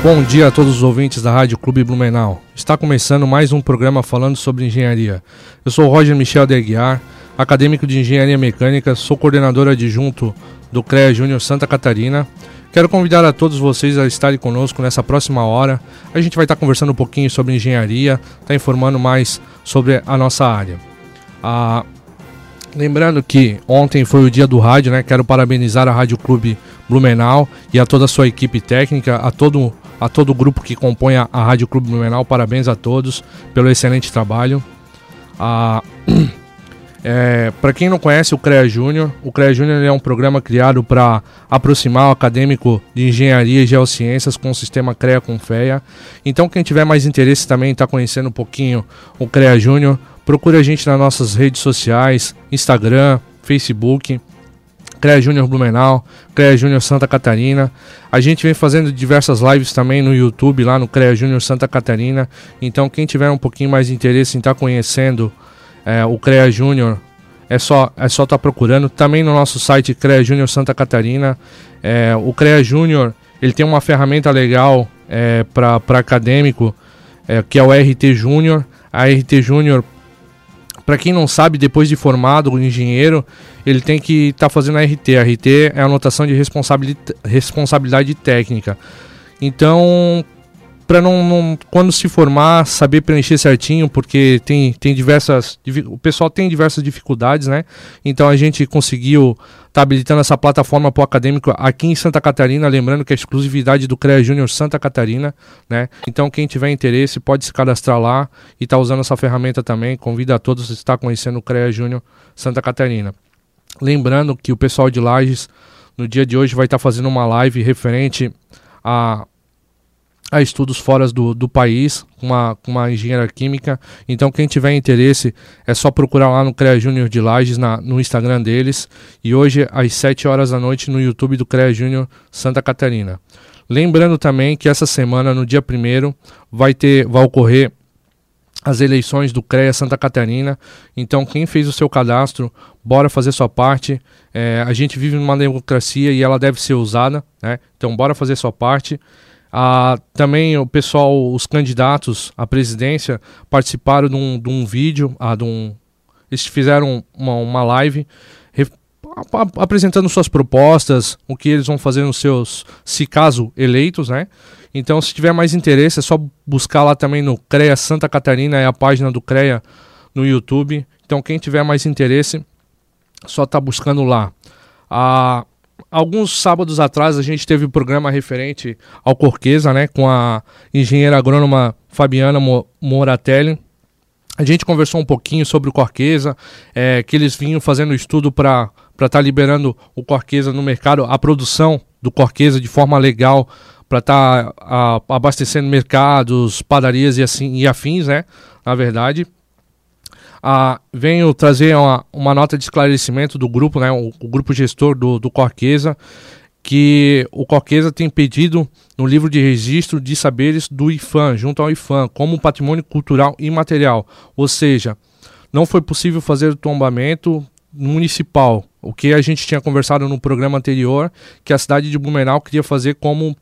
Bom dia a todos os ouvintes da Rádio Clube Blumenau. Está começando mais um programa falando sobre engenharia. Eu sou Roger Michel de Aguiar, acadêmico de Engenharia Mecânica, sou coordenador adjunto do CREA Júnior Santa Catarina. Quero convidar a todos vocês a estarem conosco nessa próxima hora. A gente vai estar conversando um pouquinho sobre engenharia, está informando mais sobre a nossa área. Ah, lembrando que ontem foi o dia do rádio, né? Quero parabenizar a Rádio Clube Blumenau e a toda a sua equipe técnica, a todo a todo o grupo que compõe a, a Rádio Clube Blumenau, parabéns a todos pelo excelente trabalho. Ah, é, para quem não conhece o CREA Júnior, o CREA Júnior é um programa criado para aproximar o acadêmico de engenharia e geociências com o sistema CREA com FEA. Então, quem tiver mais interesse também está conhecendo um pouquinho o CREA Júnior, procure a gente nas nossas redes sociais, Instagram, Facebook. CREA Júnior Blumenau, CREA Júnior Santa Catarina. A gente vem fazendo diversas lives também no YouTube, lá no CREA Júnior Santa Catarina. Então, quem tiver um pouquinho mais de interesse em estar tá conhecendo é, o CREA Júnior, é só é só estar tá procurando. Também no nosso site CREA Júnior Santa Catarina. É, o CREA Júnior ele tem uma ferramenta legal é, para acadêmico, é, que é o RT Júnior. A RT Júnior para quem não sabe, depois de formado o engenheiro, ele tem que estar tá fazendo a RT. A RT é a anotação de responsabilidade, responsabilidade técnica. Então, para não, não, quando se formar saber preencher certinho porque tem, tem diversas o pessoal tem diversas dificuldades né? Então a gente conseguiu tá habilitando essa plataforma para o acadêmico aqui em Santa Catarina lembrando que é exclusividade do CREA Júnior Santa Catarina né? Então quem tiver interesse pode se cadastrar lá e tá usando essa ferramenta também. Convido a todos a estar conhecendo o CREA Júnior Santa Catarina. Lembrando que o pessoal de Lages no dia de hoje vai estar tá fazendo uma live referente a a estudos fora do, do país, com uma, com uma engenheira química. Então, quem tiver interesse, é só procurar lá no CREA Júnior de Lages, na, no Instagram deles. E hoje, às 7 horas da noite, no YouTube do CREA Júnior Santa Catarina. Lembrando também que essa semana, no dia 1 vai ter, vai ocorrer as eleições do CREA Santa Catarina. Então, quem fez o seu cadastro, bora fazer sua parte. É, a gente vive numa democracia e ela deve ser usada, né? Então, bora fazer sua parte. Ah, também o pessoal, os candidatos à presidência participaram de um, de um vídeo, ah, de um, eles fizeram uma, uma live apresentando suas propostas, o que eles vão fazer nos seus, se caso eleitos, né? Então, se tiver mais interesse, é só buscar lá também no CREA Santa Catarina, é a página do CREA no YouTube. Então, quem tiver mais interesse, só tá buscando lá. Ah, alguns sábados atrás a gente teve um programa referente ao Corqueza, né, com a engenheira agrônoma Fabiana Moratelli. A gente conversou um pouquinho sobre o Corqueza, é, que eles vinham fazendo estudo para estar tá liberando o Corqueza no mercado, a produção do Corqueza de forma legal, para estar tá, abastecendo mercados, padarias e assim e afins, né? Na verdade ah, venho trazer uma, uma, nota de esclarecimento do grupo, né, o, o, grupo gestor do, do Corqueza, que o Corqueza tem pedido no livro de registro de saberes do IFAM, junto ao IFAM, como patrimônio cultural imaterial. Ou seja, não foi possível fazer o tombamento municipal, o que a gente tinha conversado no programa anterior, que a cidade de Blumenau queria fazer como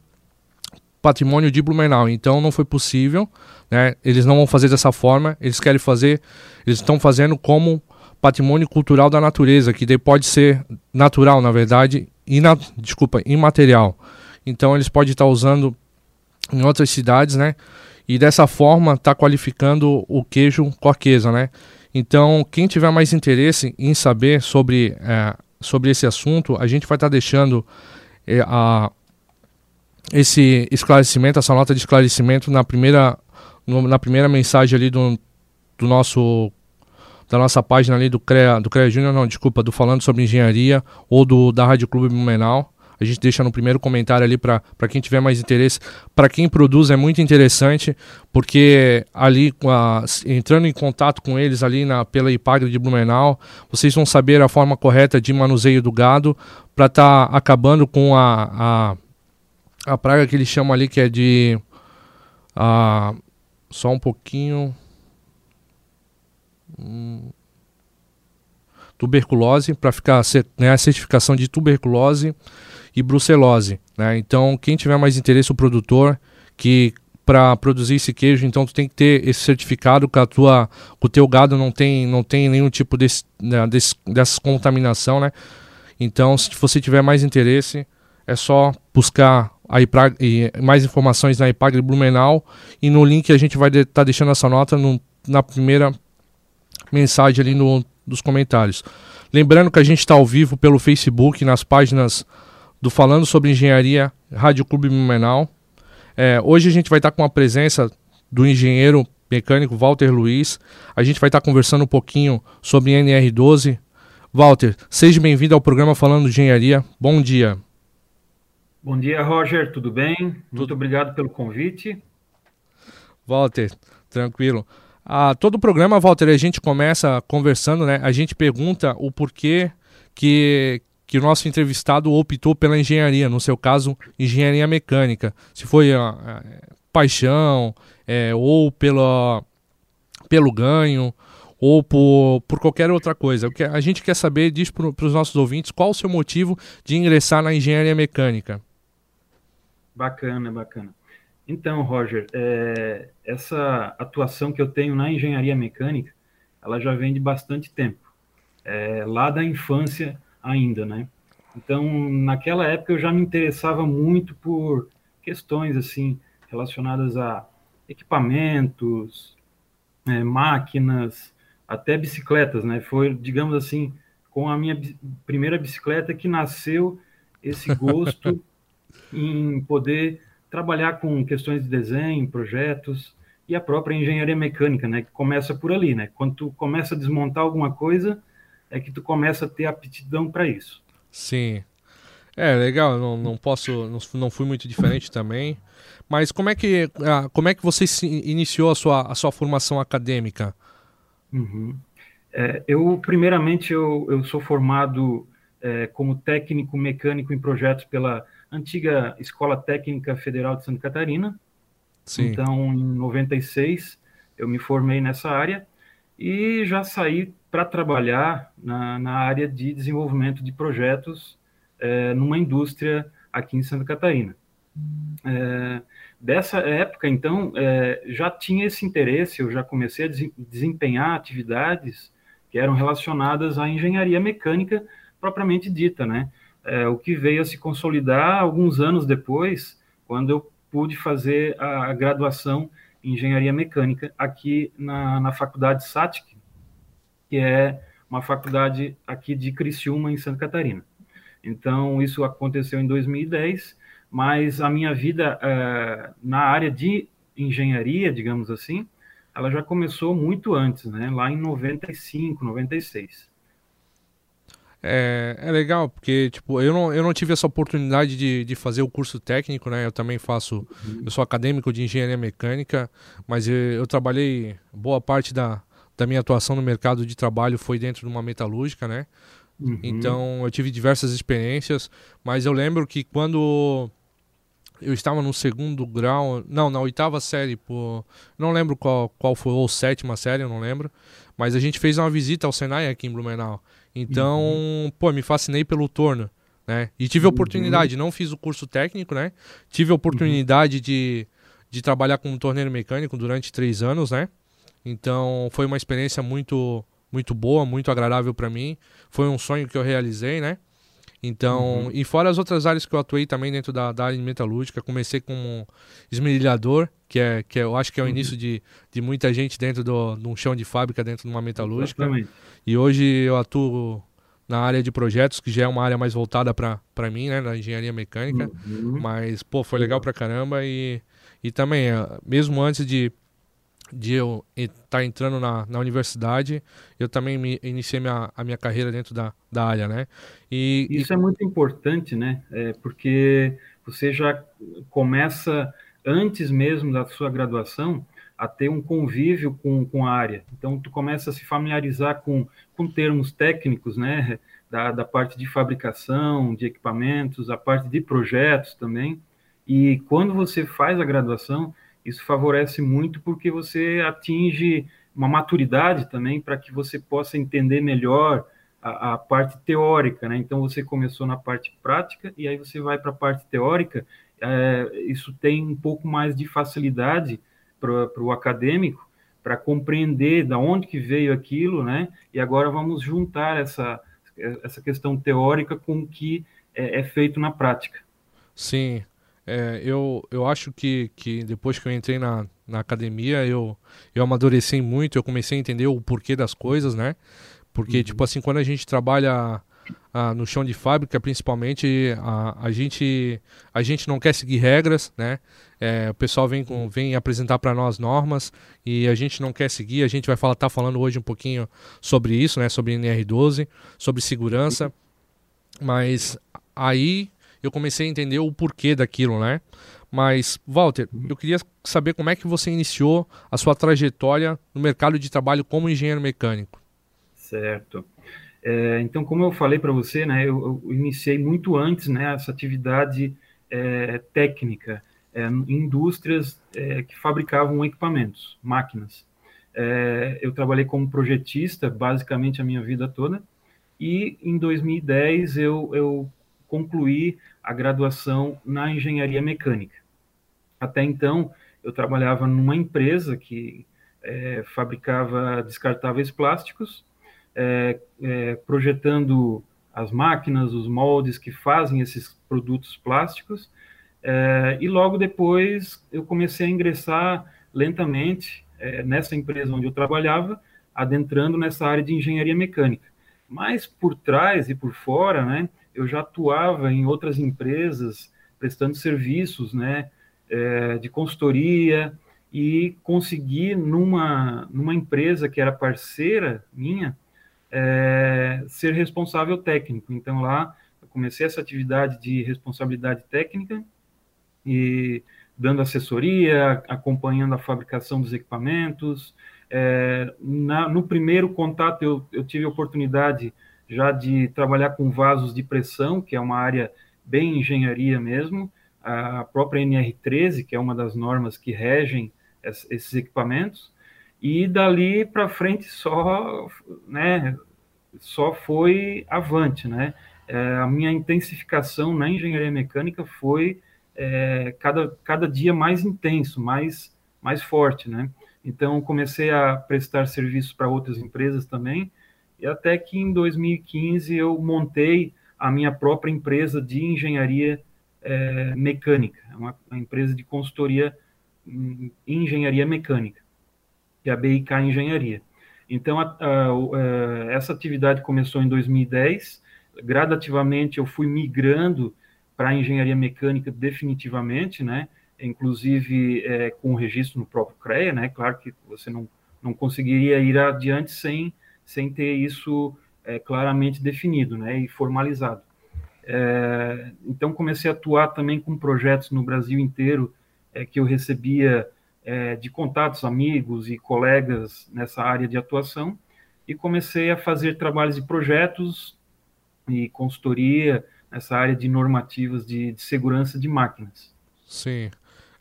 patrimônio de Blumenau. Então não foi possível, né? Eles não vão fazer dessa forma, eles querem fazer, eles estão fazendo como patrimônio cultural da natureza, que daí pode ser natural, na verdade, e na, desculpa, imaterial. Então eles podem estar usando em outras cidades, né? E dessa forma está qualificando o queijo corquesa, né? Então quem tiver mais interesse em saber sobre, é, sobre esse assunto, a gente vai estar deixando é, a, esse esclarecimento, essa nota de esclarecimento na primeira, no, na primeira mensagem ali do, do nosso da nossa página ali do CREA, do CREA Júnior, não, desculpa, do Falando sobre Engenharia ou do da Rádio Clube Blumenau. A gente deixa no primeiro comentário ali para quem tiver mais interesse. Para quem produz é muito interessante, porque ali, a, entrando em contato com eles ali na, pela IPAGRE de Blumenau, vocês vão saber a forma correta de manuseio do gado para estar tá acabando com a, a a praga que eles chamam ali que é de. Ah, só um pouquinho. Hum, tuberculose, para ficar né, a certificação de tuberculose e brucelose. Né? Então, quem tiver mais interesse, o produtor que para produzir esse queijo, então tu tem que ter esse certificado que a tua, o teu gado não tem, não tem nenhum tipo desse, né, desse, dessa contaminação, né? Então, se você tiver mais interesse, é só buscar a IPRAG, mais informações na IPAG Blumenau e no link a gente vai estar de, tá deixando essa nota no, na primeira mensagem ali no, dos comentários. Lembrando que a gente está ao vivo pelo Facebook, nas páginas do Falando sobre Engenharia Rádio Clube Blumenau é, hoje a gente vai estar com a presença do engenheiro mecânico Walter Luiz. A gente vai estar conversando um pouquinho sobre NR12. Walter, seja bem-vindo ao programa Falando de Engenharia. Bom dia. Bom dia, Roger. Tudo bem? Muito obrigado pelo convite. Walter, tranquilo. Ah, todo o programa, Walter, a gente começa conversando, né? A gente pergunta o porquê que, que o nosso entrevistado optou pela engenharia, no seu caso, engenharia mecânica. Se foi a, a paixão, é, ou pela, pelo ganho, ou por, por qualquer outra coisa. O que a gente quer saber, diz para os nossos ouvintes, qual o seu motivo de ingressar na engenharia mecânica. Bacana, bacana. Então, Roger, é, essa atuação que eu tenho na engenharia mecânica, ela já vem de bastante tempo. É, lá da infância, ainda, né? Então, naquela época eu já me interessava muito por questões assim relacionadas a equipamentos, é, máquinas, até bicicletas, né? Foi, digamos assim, com a minha primeira bicicleta que nasceu esse gosto em poder trabalhar com questões de desenho, projetos e a própria engenharia mecânica, né? Que começa por ali, né? Quando tu começa a desmontar alguma coisa, é que tu começa a ter aptidão para isso. Sim. É, legal, não, não posso, não, não fui muito diferente também. Mas como é que, ah, como é que você iniciou a sua, a sua formação acadêmica? Uhum. É, eu, primeiramente, eu, eu sou formado é, como técnico mecânico em projetos pela antiga Escola Técnica Federal de Santa Catarina. Sim. Então, em 96, eu me formei nessa área e já saí para trabalhar na, na, área de desenvolvimento de projetos é, numa indústria aqui em Santa Catarina. É, dessa época, então, é, já tinha esse interesse, eu já comecei a desempenhar atividades que eram relacionadas à engenharia mecânica propriamente dita, né? É, o que veio a se consolidar alguns anos depois, quando eu pude fazer a, graduação em engenharia mecânica aqui na, na faculdade SATIC, que é uma faculdade aqui de Criciúma, em Santa Catarina. Então, isso aconteceu em 2010, mas a minha vida é, na área de engenharia, digamos assim, ela já começou muito antes, né? lá em 95, 96. É, é legal, porque tipo, eu, não, eu não tive essa oportunidade de, de fazer o curso técnico, né? Eu também faço, eu sou acadêmico de engenharia mecânica, mas eu, eu trabalhei boa parte da, da minha atuação no mercado de trabalho foi dentro de uma metalúrgica, né? Uhum. Então eu tive diversas experiências, mas eu lembro que quando eu estava no segundo grau, não, na oitava série, pô, não lembro qual, qual foi, ou sétima série, eu não lembro, mas a gente fez uma visita ao Senai aqui em Blumenau. Então, uhum. pô, me fascinei pelo torno, né? E tive a oportunidade, uhum. não fiz o curso técnico, né? Tive a oportunidade de, de trabalhar como torneiro mecânico durante três anos, né? Então foi uma experiência muito muito boa, muito agradável para mim. Foi um sonho que eu realizei, né? Então, uhum. e fora as outras áreas que eu atuei também dentro da, da área metalúrgica, comecei como esmerilhador, que é que é, eu acho que é o uhum. início de, de muita gente dentro do, de um chão de fábrica dentro de uma metalúrgica. Exatamente. E hoje eu atuo na área de projetos, que já é uma área mais voltada para mim, né, na engenharia mecânica. Uhum. Mas, pô, foi legal pra caramba e, e também, eh, mesmo antes de de eu estar tá entrando na, na universidade, eu também me, iniciei minha, a minha carreira dentro da, da área, né? E, Isso e... é muito importante, né? É porque você já começa, antes mesmo da sua graduação, a ter um convívio com, com a área. Então, tu começa a se familiarizar com, com termos técnicos, né? Da, da parte de fabricação, de equipamentos, a parte de projetos também. E quando você faz a graduação, isso favorece muito porque você atinge uma maturidade também para que você possa entender melhor a, a, parte teórica, né? Então você começou na parte prática e aí você vai para a parte teórica. É, isso tem um pouco mais de facilidade para o acadêmico para compreender da onde que veio aquilo, né? E agora vamos juntar essa essa questão teórica com o que é, é feito na prática. Sim, é, eu, eu acho que, que depois que eu entrei na, na academia, eu, eu amadureci muito, eu comecei a entender o porquê das coisas, né? Porque, uhum. tipo assim, quando a gente trabalha ah, no chão de fábrica, principalmente, a, a, gente, a gente não quer seguir regras, né? É, o pessoal vem, com, vem apresentar para nós normas e a gente não quer seguir. A gente vai falar, tá falando hoje um pouquinho sobre isso, né? Sobre NR12, sobre segurança. Mas aí eu comecei a entender o porquê daquilo, né? Mas, Walter, eu queria saber como é que você iniciou a sua trajetória no mercado de trabalho como engenheiro mecânico. Certo. É, então, como eu falei para você, né, eu, eu, iniciei muito antes né, essa atividade é, técnica é, em indústrias é, que fabricavam equipamentos, máquinas. É, eu trabalhei como projetista basicamente a minha vida toda e em 2010 eu, eu concluí a graduação na engenharia mecânica. Até então, eu trabalhava numa empresa que é, fabricava descartáveis plásticos é, é, projetando as máquinas, os moldes que fazem esses produtos plásticos. É, e logo depois eu comecei a ingressar lentamente é, nessa empresa onde eu trabalhava, adentrando nessa área de engenharia mecânica. Mas por trás e por fora, né, eu já atuava em outras empresas prestando serviços, né, é, de consultoria e consegui numa numa empresa que era parceira minha é, ser responsável técnico. Então lá eu comecei essa atividade de responsabilidade técnica e dando assessoria, acompanhando a fabricação dos equipamentos. É, na, no primeiro contato eu, eu tive a oportunidade já de trabalhar com vasos de pressão, que é uma área bem engenharia mesmo, a própria NR13, que é uma das normas que regem esses equipamentos, e dali para frente só, né, só foi avante, né? É, a minha intensificação na engenharia mecânica foi é, cada, cada dia mais intenso, mais, mais forte, né? Então, comecei a prestar serviços para outras empresas também, e até que em 2015 eu montei a minha própria empresa de engenharia é, mecânica, uma, uma empresa de consultoria em engenharia mecânica que é a BIK Engenharia. Então, a, a, a, essa atividade começou em 2010, gradativamente eu fui migrando para a engenharia mecânica definitivamente, né? inclusive é, com registro no próprio CREA, né? claro que você não, não conseguiria ir adiante sem, sem ter isso é, claramente definido né? e formalizado. É, então, comecei a atuar também com projetos no Brasil inteiro, é, que eu recebia é, de contatos, amigos e colegas nessa área de atuação e comecei a fazer trabalhos de projetos e consultoria nessa área de normativas de, de segurança de máquinas. Sim.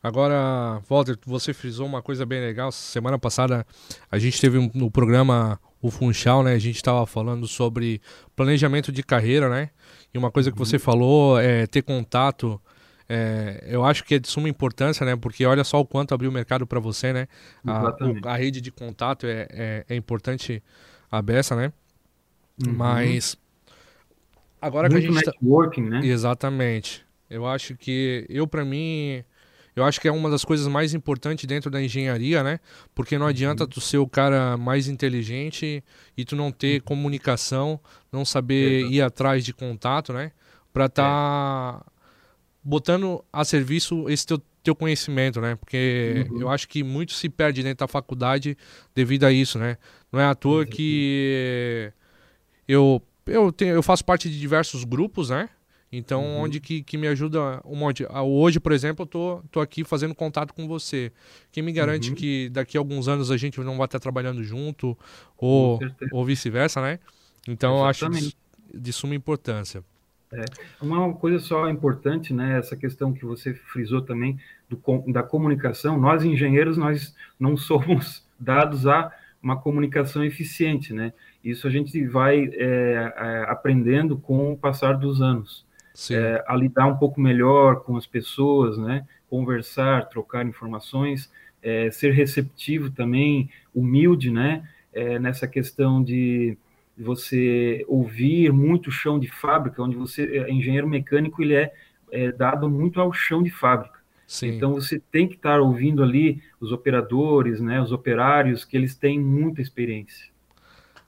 Agora, Walter, você frisou uma coisa bem legal. Semana passada a gente teve um, no programa o Funchal, né? A gente estava falando sobre planejamento de carreira, né? E uma coisa que você uhum. falou é ter contato é, eu acho que é de suma importância, né? Porque olha só o quanto abriu o mercado para você, né? A, a, rede de contato é, é, é, importante a beça, né? Uhum. Mas agora Muito que a gente tá networking, tá... né? Exatamente. Eu acho que eu para mim eu acho que é uma das coisas mais importantes dentro da engenharia, né? Porque não adianta uhum. tu ser o cara mais inteligente e tu não ter comunicação, não saber Exato. ir atrás de contato, né? Para estar tá botando a serviço esse teu, teu conhecimento, né? Porque uhum. eu acho que muito se perde dentro da faculdade devido a isso, né? Não é à toa uhum. que eu, eu, tenho, eu faço parte de diversos grupos, né? Então, uhum. onde que, que me ajuda um monte. Ah, hoje, por exemplo, eu tô, tô aqui fazendo contato com você. Quem me garante uhum. que daqui a alguns anos a gente não vai estar trabalhando junto ou, ou vice-versa, né? Então, eu acho de, de suma importância. É, uma coisa só importante, né, essa questão que você frisou também do, da comunicação, nós engenheiros, nós não somos dados a uma comunicação eficiente, né? Isso a gente vai é, é, aprendendo com o passar dos anos. É, a lidar um pouco melhor com as pessoas, né? Conversar, trocar informações, é, ser receptivo também, humilde, né? É, nessa questão de você ouvir muito chão de fábrica, onde você, é, engenheiro mecânico, ele é, é dado muito ao chão de fábrica. Sim. Então você tem que estar ouvindo ali os operadores, né, os operários, que eles têm muita experiência.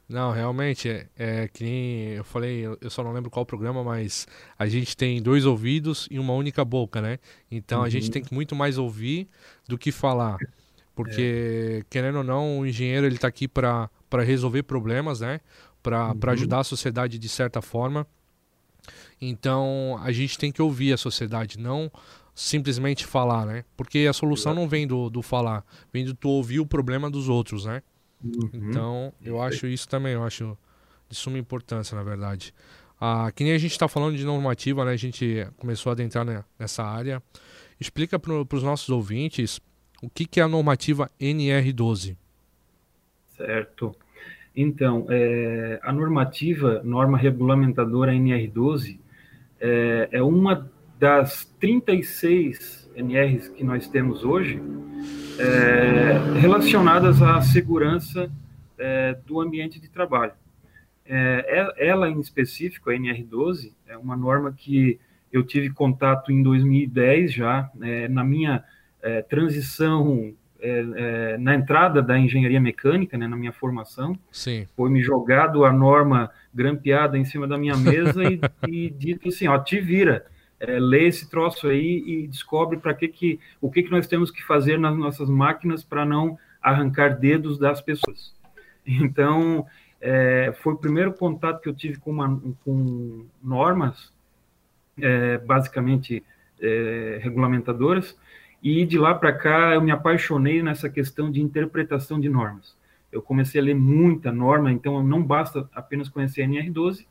Não, realmente, é, é que nem eu falei, eu só não lembro qual programa, mas a gente tem dois ouvidos e uma única boca, né? Então uhum. a gente uhum. tem que muito mais ouvir do que falar. Porque, é. querendo ou não, o engenheiro ele está aqui para resolver problemas, né? Para uhum. ajudar a sociedade de certa forma. Então a gente tem que ouvir a sociedade, não simplesmente falar, né? Porque a solução não vem do, do falar, vem do tu ouvir o problema dos outros, né? Uhum. Então, eu acho isso também, eu acho de suma importância, na verdade. Ah, que nem a gente está falando de normativa, né? A gente começou a adentrar nessa área. Explica para os nossos ouvintes o que, que é a normativa NR12. Certo. Então, é, a normativa, norma regulamentadora NR12, é, é uma das 36 NRs que nós temos hoje, é, relacionadas à segurança é, do ambiente de trabalho. É, é ela, em específico, a NR12, é uma norma que eu tive contato em 2010 já, é, na minha transição, é, na entrada da engenharia mecânica, né, na minha formação. Sim. Foi me jogado a norma grampeada em cima da minha mesa e, e dito assim, ó, te vira é, lê esse troço aí e descobre para que que o que que nós temos que fazer nas nossas máquinas para não arrancar dedos das pessoas. Então é, foi o primeiro contato que eu tive com, uma, com normas, é, basicamente é, regulamentadoras, e de lá para cá eu me apaixonei nessa questão de interpretação de normas. Eu comecei a ler muita norma, então não basta apenas conhecer a NR12,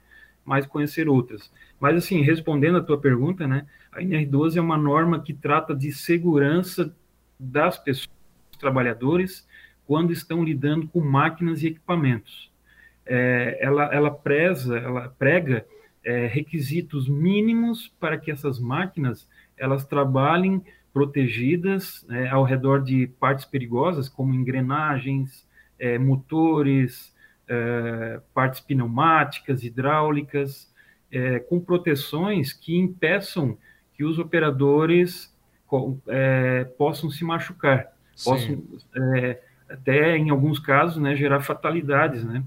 mas conhecer outras. Mas, assim, respondendo a tua pergunta, né, a NR12 é uma norma que trata de segurança das pessoas, dos trabalhadores, quando estão lidando com máquinas e equipamentos. É, ela, ela preza, ela prega é, requisitos mínimos para que essas máquinas elas trabalhem protegidas né, ao redor de partes perigosas, como engrenagens, é, motores, é, partes pneumáticas, hidráulicas, é, com proteções que impeçam que os operadores é, possam se machucar, Sim. possam é, até em alguns casos, né, gerar fatalidades, né?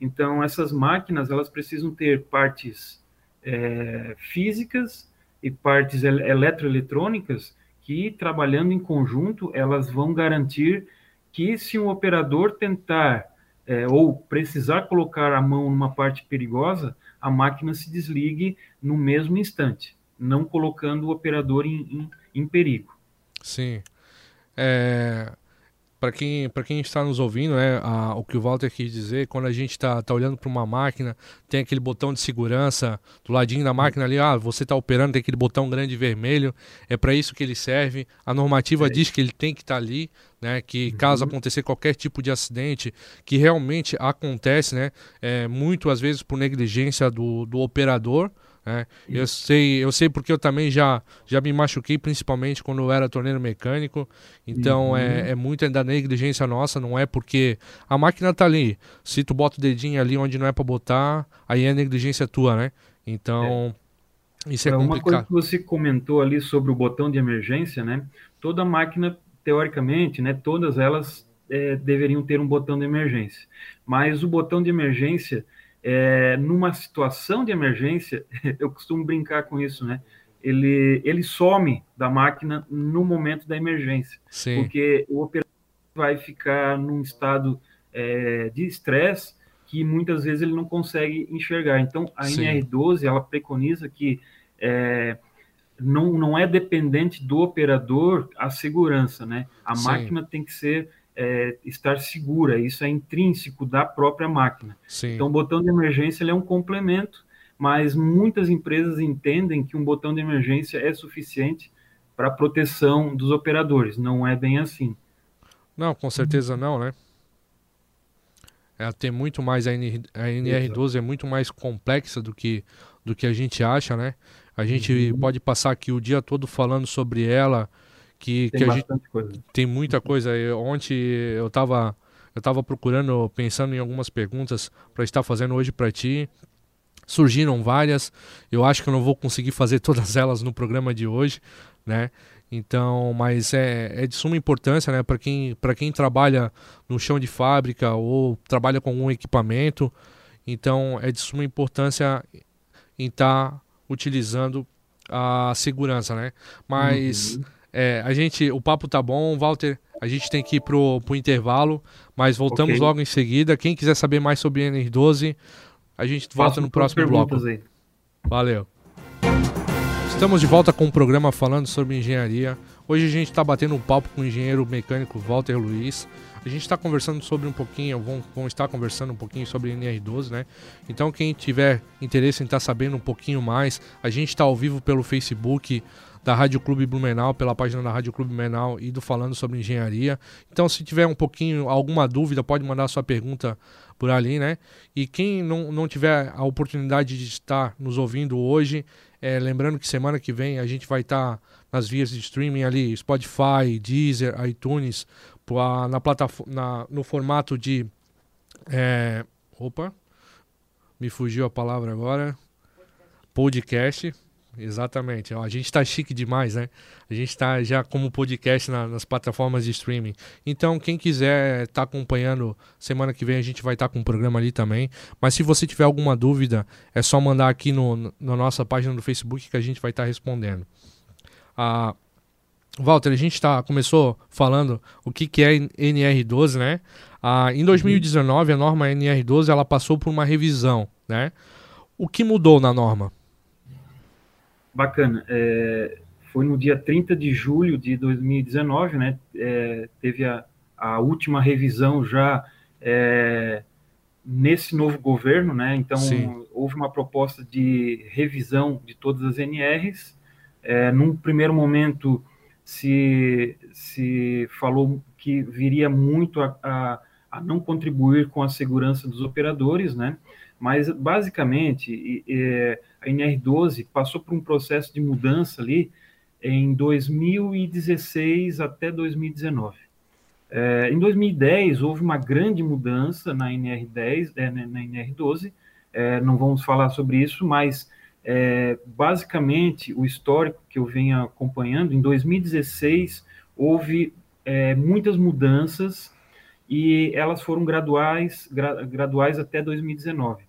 Então essas máquinas elas precisam ter partes é, físicas e partes eletroeletrônicas que trabalhando em conjunto elas vão garantir que se um operador tentar é, ou precisar colocar a mão numa parte perigosa, a máquina se desligue no mesmo instante, não colocando o operador em, em, em perigo. Sim. É, para quem, quem está nos ouvindo, né, a, o que o Walter quis dizer, quando a gente está tá olhando para uma máquina, tem aquele botão de segurança do ladinho da máquina ali, ah, você está operando, tem aquele botão grande vermelho, é para isso que ele serve. A normativa é. diz que ele tem que estar tá ali, né, que caso uhum. acontecer qualquer tipo de acidente, que realmente acontece, né, é, muito às vezes por negligência do, do operador, é, eu sei, eu sei porque eu também já, já me machuquei, principalmente quando eu era torneiro mecânico. Então uhum. é, é muito da negligência nossa, não é porque a máquina tá ali. Se tu bota o dedinho ali onde não é para botar, aí é negligência tua, né? Então é. isso é, é complicado. Uma coisa que você comentou ali sobre o botão de emergência, né? Toda máquina, teoricamente, né? Todas elas é, deveriam ter um botão de emergência. Mas o botão de emergência é, numa situação de emergência, eu costumo brincar com isso, né? Ele, ele some da máquina no momento da emergência, Sim. porque o operador vai ficar num estado é, de estresse que muitas vezes ele não consegue enxergar. Então, a Sim. NR12 ela preconiza que é, não, não é dependente do operador a segurança, né? A Sim. máquina tem que ser é, estar segura, isso é intrínseco da própria máquina. Sim. Então, o botão de emergência é um complemento, mas muitas empresas entendem que um botão de emergência é suficiente para proteção dos operadores. Não é bem assim. Não, com certeza não, né? é, tem muito mais a, NR, a NR12 é muito mais complexa do que do que a gente acha, né? A gente uhum. pode passar aqui o dia todo falando sobre ela, que, tem que a gente coisa. tem muita coisa. Eu, ontem eu estava eu tava procurando, pensando em algumas perguntas para estar fazendo hoje para ti. Surgiram várias. Eu acho que eu não vou conseguir fazer todas elas no programa de hoje, né? Então, mas é, é de suma importância, né, para quem, quem trabalha no chão de fábrica ou trabalha com algum equipamento. Então, é de suma importância em estar tá utilizando a segurança, né? Mas uhum. É, a gente, o papo tá bom, Walter. A gente tem que ir pro, pro intervalo, mas voltamos okay. logo em seguida. Quem quiser saber mais sobre NR12, a gente volta no próximo bloco. Aí. Valeu. Estamos de volta com um programa falando sobre engenharia. Hoje a gente está batendo um papo com o engenheiro mecânico Walter Luiz. A gente está conversando sobre um pouquinho, vamos, vamos estar conversando um pouquinho sobre NR12, né? Então quem tiver interesse em estar tá sabendo um pouquinho mais, a gente está ao vivo pelo Facebook da Rádio Clube Blumenau, pela página da Rádio Clube Blumenau e do Falando sobre Engenharia. Então se tiver um pouquinho, alguma dúvida, pode mandar sua pergunta por ali, né? E quem não, não tiver a oportunidade de estar nos ouvindo hoje, é, lembrando que semana que vem a gente vai estar tá nas vias de streaming ali, Spotify, Deezer, iTunes, na plataforma, no formato de. É, opa, me fugiu a palavra agora. Podcast. Exatamente. a gente está chique demais, né? A gente está já como podcast na, nas plataformas de streaming. Então, quem quiser estar tá acompanhando, semana que vem a gente vai estar tá com um programa ali também. Mas se você tiver alguma dúvida, é só mandar aqui no, na nossa página do Facebook que a gente vai estar tá respondendo. Ah, Walter, a gente tá, começou falando o que, que é NR12, né? Ah, em 2019, a norma NR12 ela passou por uma revisão, né? O que mudou na norma? Bacana. É, foi no dia 30 de julho de 2019, né? É, teve a, a, última revisão já é, nesse novo governo, né? Então, Sim. houve uma proposta de revisão de todas as NRs. É, num primeiro momento, se, se falou que viria muito a, a, a não contribuir com a segurança dos operadores, né? Mas, basicamente, a NR12 passou por um processo de mudança ali em 2016 até 2019. É, em 2010, houve uma grande mudança na NR10, é, na NR12, é, não vamos falar sobre isso, mas é, basicamente o histórico que eu venho acompanhando, em 2016 houve é, muitas mudanças e elas foram graduais, gra, graduais até 2019.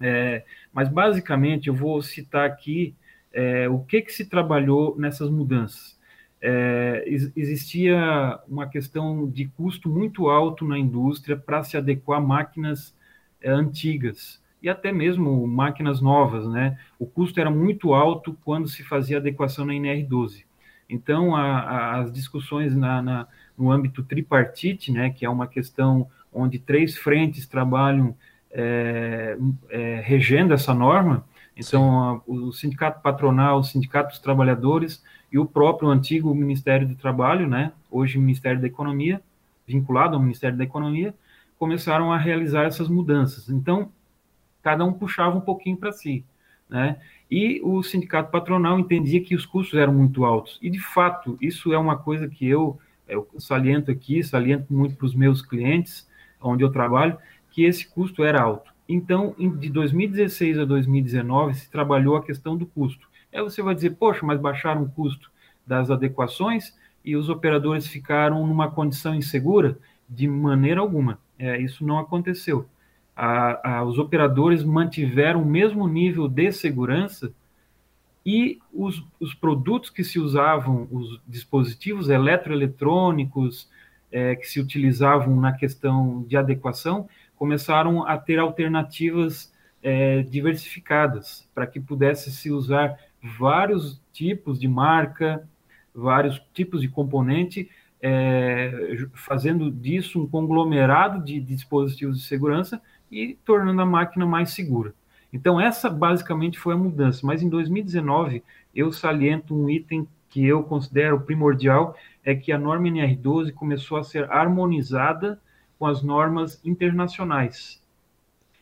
É, mas basicamente eu vou citar aqui é, o que, que se trabalhou nessas mudanças. É, existia uma questão de custo muito alto na indústria para se adequar a máquinas é, antigas e até mesmo máquinas novas, né? O custo era muito alto quando se fazia adequação na NR12. Então, a, a, as discussões na, na, no âmbito tripartite, né, que é uma questão onde três frentes trabalham é, é, regendo essa norma. Então, a, o sindicato patronal, o sindicato dos trabalhadores e o próprio antigo Ministério do Trabalho, né, hoje Ministério da Economia, vinculado ao Ministério da Economia, começaram a realizar essas mudanças. Então, cada um puxava um pouquinho para si, né? E o sindicato patronal entendia que os custos eram muito altos. E, de fato, isso é uma coisa que eu, eu saliento aqui, saliento muito para os meus clientes, onde eu trabalho, que esse custo era alto. Então, de 2016 a 2019, se trabalhou a questão do custo. Aí você vai dizer, poxa, mas baixaram o custo das adequações e os operadores ficaram numa condição insegura? De maneira alguma. É, isso não aconteceu. A, a, os operadores mantiveram o mesmo nível de segurança e os, os produtos que se usavam, os dispositivos eletroeletrônicos é, que se utilizavam na questão de adequação, começaram a ter alternativas é, diversificadas para que pudesse se usar vários tipos de marca, vários tipos de componente, é, fazendo disso um conglomerado de, dispositivos de segurança e tornando a máquina mais segura. Então, essa basicamente foi a mudança. Mas em 2019, eu saliento um item que eu considero primordial, é que a norma NR12 começou a ser harmonizada com as normas internacionais.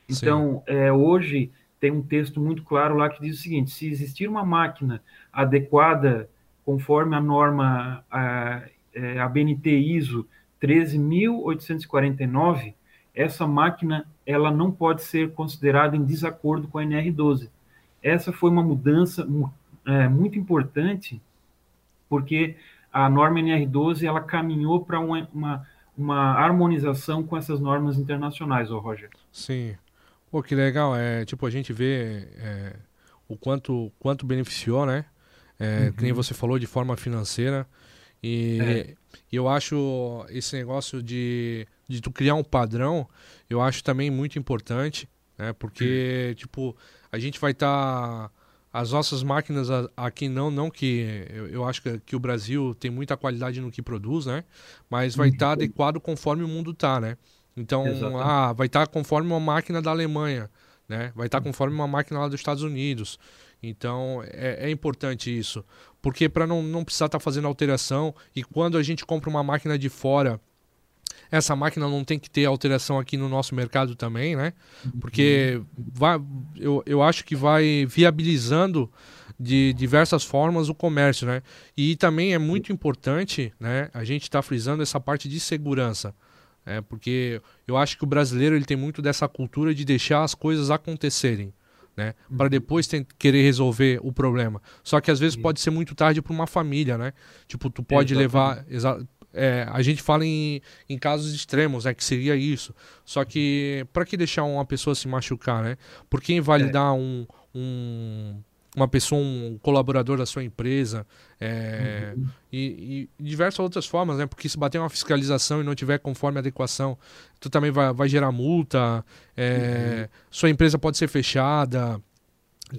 Então, é, hoje tem um texto muito claro lá que diz o seguinte: se existir uma máquina adequada conforme a norma a, é, a BNT ISO 13.849, essa máquina ela não pode ser considerada em desacordo com a NR12. Essa foi uma mudança é, muito importante, porque a norma NR12 ela caminhou para uma, uma, uma, harmonização com essas normas internacionais, ô Roger. Sim. Pô, que legal. É, tipo, a gente vê é, o quanto, quanto beneficiou, né? É, uhum. Que nem você falou, de forma financeira. E é. eu acho esse negócio de, de tu criar um padrão, eu acho também muito importante, né? Porque, uhum. tipo, a gente vai estar... Tá, as nossas máquinas aqui não, não que... Eu, eu acho que, que, o Brasil tem muita qualidade no que produz, né? Mas vai estar uhum. tá adequado conforme o mundo tá, né? Então, ah, vai estar tá conforme uma máquina da Alemanha, né? Vai estar tá conforme uma máquina lá dos Estados Unidos. Então, é, é importante isso. Porque para não, não precisar estar tá fazendo alteração, e quando a gente compra uma máquina de fora, essa máquina não tem que ter alteração aqui no nosso mercado também, né? Porque vai, eu, eu acho que vai viabilizando de diversas formas o comércio, né? E também é muito importante, né? A gente está frisando essa parte de segurança. É, porque eu acho que o brasileiro ele tem muito dessa cultura de deixar as coisas acontecerem. Né? Para uhum. depois tem, querer resolver o problema. Só que às vezes pode ser muito tarde para uma família, né? Tipo, tu pode levar. É, a gente fala em, em casos extremos, né? Que seria isso. Só que para que deixar uma pessoa se machucar, né? Por que invalidar é. um, um uma pessoa, um colaborador da sua empresa, é, uhum. e, e, diversas outras formas, né? Porque se bater uma fiscalização e não tiver conforme a adequação, tu também vai, vai gerar multa, é, uhum. sua empresa pode ser fechada.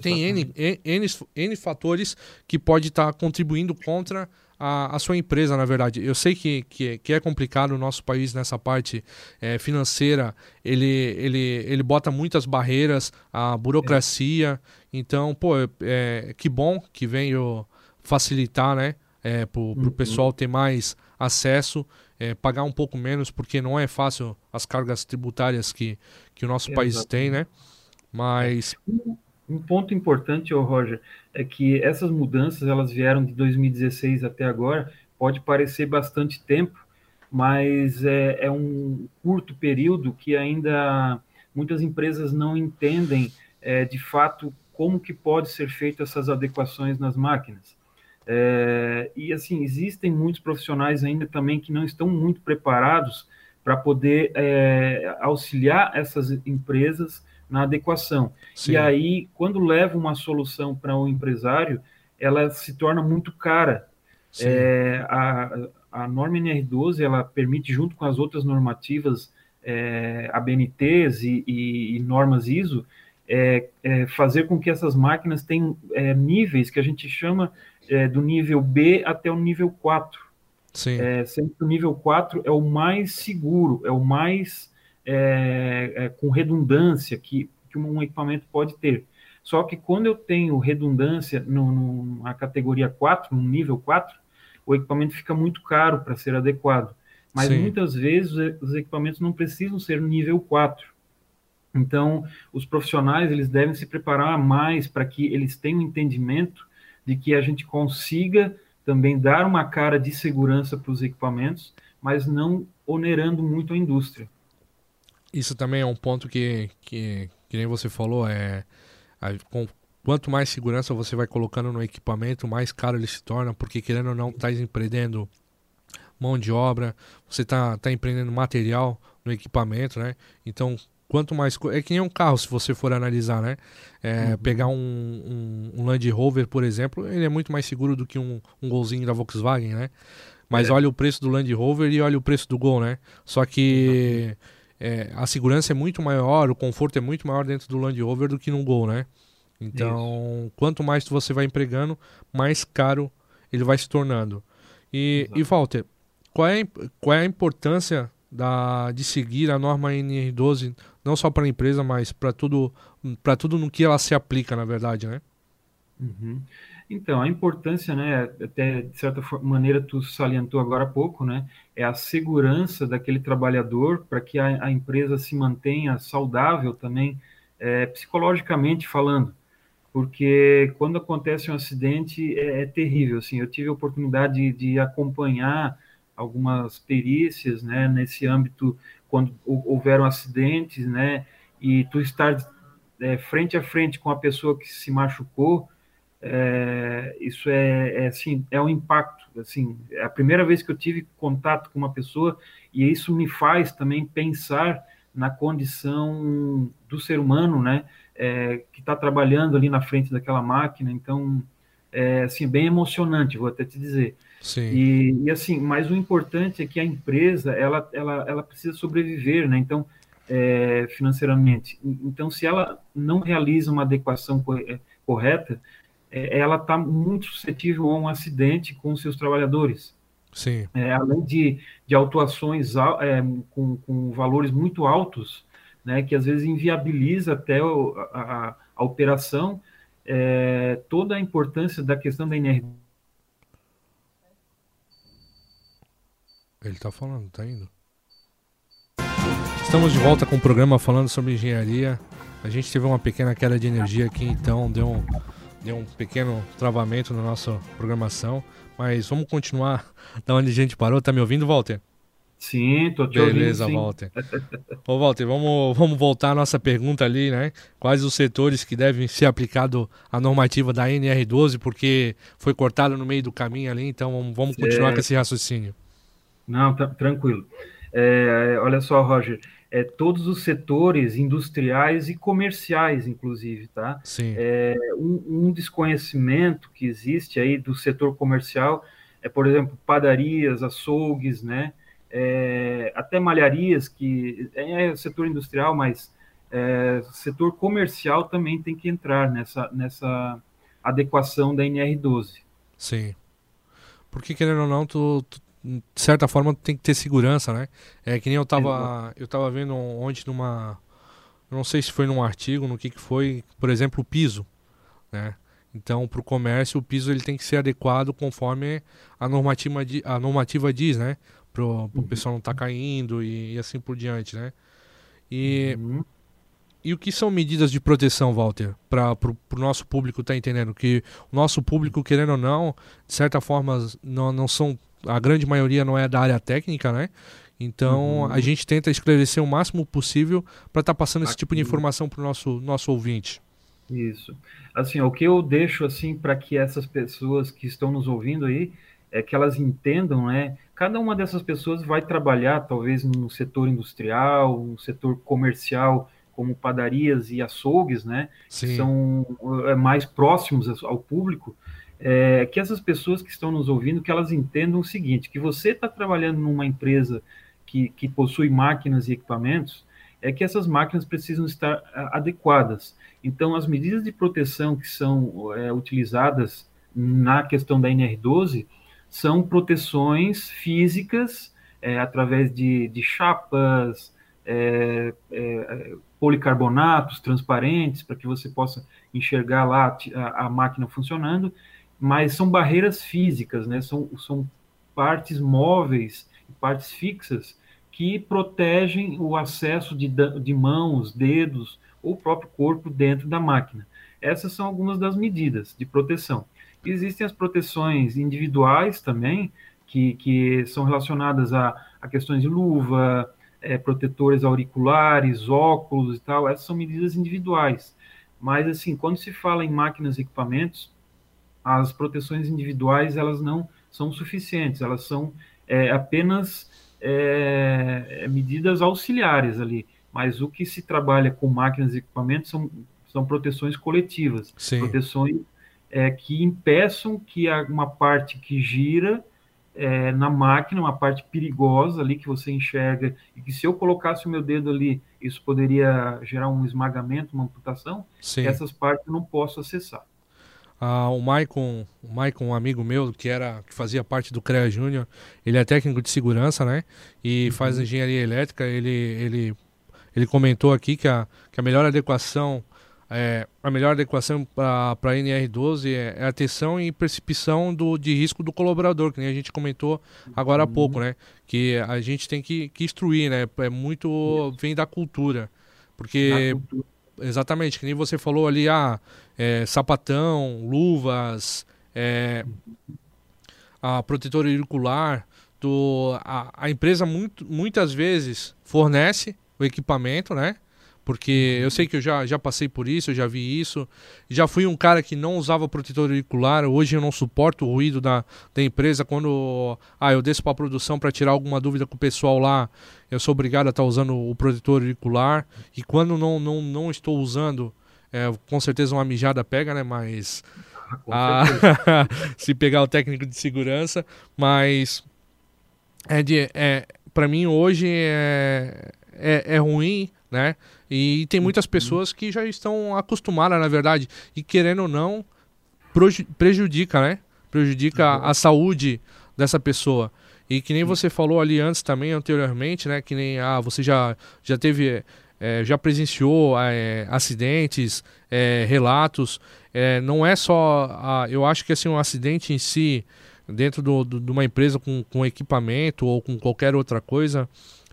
Tem N, N, N, fatores que pode estar tá contribuindo contra a, a, sua empresa, na verdade. Eu sei que, que, que, é complicado o nosso país nessa parte é, financeira, ele, ele, ele bota muitas barreiras, a burocracia. É. Então, pô, é, que bom que veio facilitar, né? É, para o uhum. pessoal ter mais acesso, é, pagar um pouco menos, porque não é fácil as cargas tributárias que, que o nosso país tem, né? Mas. Um ponto importante, oh Roger, é que essas mudanças elas vieram de 2016 até agora. Pode parecer bastante tempo, mas é, é um curto período que ainda muitas empresas não entendem é, de fato como que pode ser feito essas adequações nas máquinas. É, e assim, existem muitos profissionais ainda também que não estão muito preparados para poder é, auxiliar essas empresas na adequação. Sim. E aí, quando leva uma solução para o um empresário, ela se torna muito cara. É, a, a norma NR12 ela permite, junto com as outras normativas é, ABNTs e, e, e normas ISO, é, é, fazer com que essas máquinas tenham é, níveis que a gente chama é, do nível B até o nível 4. Sim. É, sendo que o nível 4 é o mais seguro, é o mais é, com redundância que, que um equipamento pode ter. Só que quando eu tenho redundância no, no, na categoria 4, no nível 4, o equipamento fica muito caro para ser adequado. Mas Sim. muitas vezes os equipamentos não precisam ser no nível 4 então, os profissionais eles devem se preparar mais para que eles tenham entendimento de que a gente consiga também dar uma cara de segurança para os equipamentos, mas não onerando muito a indústria. Isso também é um ponto que, que, que nem você falou, é a, com, quanto mais segurança você vai colocando no equipamento, mais caro ele se torna, porque querendo ou não, está empreendendo mão de obra, você está tá empreendendo material no equipamento, né? Então, quanto mais. É que nem um carro, se você for analisar, né? É, uhum. Pegar um, um, um, Land Rover, por exemplo, ele é muito mais seguro do que um, um golzinho da Volkswagen, né? Mas é. olha o preço do Land Rover e olha o preço do Gol, né? Só que é, a segurança é muito maior, o conforto é muito maior dentro do Land Rover do que no Gol, né? Então, Isso. quanto mais você vai empregando, mais caro ele vai se tornando. E, e Walter, qual é, qual é a importância da, de seguir a norma NR12, não só para a empresa, mas para tudo, para tudo no que ela se aplica, na verdade, né? Uhum. Então, a importância, né, até de certa maneira tu salientou agora há pouco, né, é a segurança daquele trabalhador para que a, a, empresa se mantenha saudável também, é, psicologicamente falando, porque quando acontece um acidente é, é terrível, assim, eu tive a oportunidade de, de, acompanhar algumas perícias, né, nesse âmbito, quando houveram acidentes, né, e tu estar é, frente a frente com a pessoa que se machucou, é, isso é, é, assim, é um impacto, assim, é a primeira vez que eu tive contato com uma pessoa e isso me faz também pensar na condição do ser humano, né, é, que está trabalhando ali na frente daquela máquina, então, é, assim, bem emocionante, vou até te dizer. Sim. E, e assim, mas o importante é que a empresa, ela, ela, ela precisa sobreviver, né, então, é, financeiramente. Então, se ela não realiza uma adequação é, correta, é, ela está muito suscetível a um acidente com seus trabalhadores. Sim. É, além de, de autuações é, com, com valores muito altos, né, que às vezes inviabiliza até o, a, a, operação, é, toda a importância da questão da energia. Ele está falando, está indo. Estamos de volta com o programa falando sobre engenharia. A gente teve uma pequena queda de energia aqui, então deu um, deu um pequeno travamento na nossa programação, mas vamos continuar da onde a gente parou. Tá me ouvindo, Walter? Sim, tô te Beleza, ouvindo, Walter. Ô, Walter, vamos, vamos voltar à nossa pergunta ali, né? Quais os setores que devem ser aplicado a normativa da NR12, porque foi cortada no meio do caminho ali, então vamos, vamos continuar com esse raciocínio. Não, tá, tranquilo. É, olha só, Roger, é, todos os setores industriais e comerciais, inclusive, tá? Sim. É, um, um, desconhecimento que existe aí do setor comercial é, por exemplo, padarias, açougues, né? É, até malharias, que é setor industrial, mas é, setor comercial também tem que entrar nessa, nessa adequação da NR12. Sim. Porque, querendo ou não, tu, tu de certa forma tem que ter segurança, né? É que nem eu tava, eu tava vendo ontem numa, não sei se foi num artigo, no que que foi, por exemplo, o piso, né? Então, para o comércio, o piso ele tem que ser adequado conforme a normativa, a normativa diz, né? Para o uhum. pessoal não estar tá caindo e, e, assim por diante, né? E, uhum. e o que são medidas de proteção, Walter, para o nosso público estar tá entendendo? Que o nosso público, querendo ou não, de certa forma, não, não são a grande maioria não é da área técnica, né? Então uhum. a gente tenta esclarecer o máximo possível para estar tá passando esse tipo de informação para o nosso, nosso ouvinte. Isso. Assim, o que eu deixo assim para que essas pessoas que estão nos ouvindo aí é que elas entendam, né? Cada uma dessas pessoas vai trabalhar talvez no setor industrial, no setor comercial, como padarias e açougues, né? Sim. São é, mais próximos ao público é, que essas pessoas que estão nos ouvindo, que elas entendam o seguinte, que você está trabalhando numa empresa que, que possui máquinas e equipamentos, é que essas máquinas precisam estar adequadas. Então, as medidas de proteção que são é, utilizadas na questão da NR12 são proteções físicas é, através de, de chapas, é, é policarbonatos transparentes, para que você possa enxergar lá a, a máquina funcionando, mas são barreiras físicas, né? São, são partes móveis, partes fixas que protegem o acesso de, de mãos, dedos ou próprio corpo dentro da máquina. Essas são algumas das medidas de proteção. Existem as proteções individuais também, que, que são relacionadas a, a questões de luva, é, protetores auriculares, óculos e tal. Essas são medidas individuais. Mas, assim, quando se fala em máquinas e equipamentos, as proteções individuais elas não são suficientes, elas são é, apenas é, medidas auxiliares ali, mas o que se trabalha com máquinas e equipamentos são, são proteções coletivas, Sim. proteções é, que impeçam que uma parte que gira é, na máquina, uma parte perigosa ali que você enxerga, e que se eu colocasse o meu dedo ali, isso poderia gerar um esmagamento, uma amputação, essas partes eu não posso acessar. Ah, o Maicon, o Maicon, um amigo meu que era que fazia parte do CREA Júnior, ele é técnico de segurança, né? E uhum. faz engenharia elétrica. Ele, ele, ele comentou aqui que a, que a melhor adequação é, a melhor adequação para a NR12 é, é, atenção e percepção do, de risco do colaborador, que nem a gente comentou agora há uhum. pouco, né? Que a gente tem que, que instruir, né? É muito vem da cultura, porque cultura. exatamente que nem você falou ali, ah, é, sapatão, luvas, é, a protetor auricular, do, a, a empresa muito, muitas vezes fornece o equipamento, né? Porque eu sei que eu já, já passei por isso, eu já vi isso. Já fui um cara que não usava protetor auricular. Hoje eu não suporto o ruído da, da empresa. Quando ah, eu desço para a produção para tirar alguma dúvida com o pessoal lá, eu sou obrigado a estar tá usando o protetor auricular. E quando não, não, não estou usando, é, com certeza uma mijada pega, né? Mas. Ah, se pegar o técnico de segurança. Mas. É de, é, para mim hoje é, é, é ruim, né? E tem muitas uhum. pessoas que já estão acostumadas, na verdade, e querendo ou não, prejudica, né? Prejudica uhum. a saúde dessa pessoa. E que nem você falou ali antes também, anteriormente, né? Que nem, ah, você já, já teve, é, já presenciou é, acidentes, é, relatos. É, não é só, ah, eu acho que assim, um acidente em si, dentro do, do, de uma empresa com, com equipamento ou com qualquer outra coisa,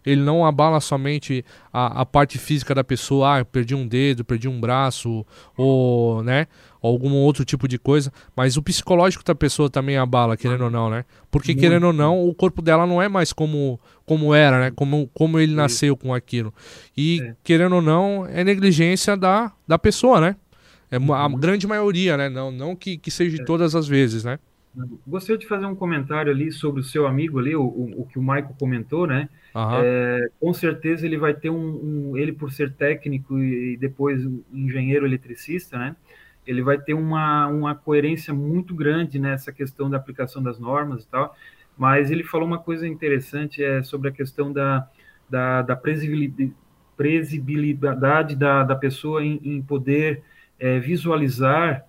ele não abala somente a, a parte física da pessoa, ah, perdi um dedo, perdi um braço, ou, né, algum outro tipo de coisa, mas o psicológico da pessoa também abala, querendo ou não, né? Porque Muito. querendo ou não, o corpo dela não é mais como, como era, né? Como, como ele nasceu com aquilo. E é. querendo ou não, é negligência da, da pessoa, né? É a uhum. grande maioria, né? Não, não que, que seja é. todas as vezes, né? Gostaria de fazer um comentário ali sobre o seu amigo ali, o, o, o que o Maico comentou, né? Uhum. É, com certeza ele vai ter um, um, ele por ser técnico e depois engenheiro eletricista, né? Ele vai ter uma, uma coerência muito grande nessa questão da aplicação das normas e tal. Mas ele falou uma coisa interessante é, sobre a questão da, da, da previsibilidade da, da pessoa em, em poder é, visualizar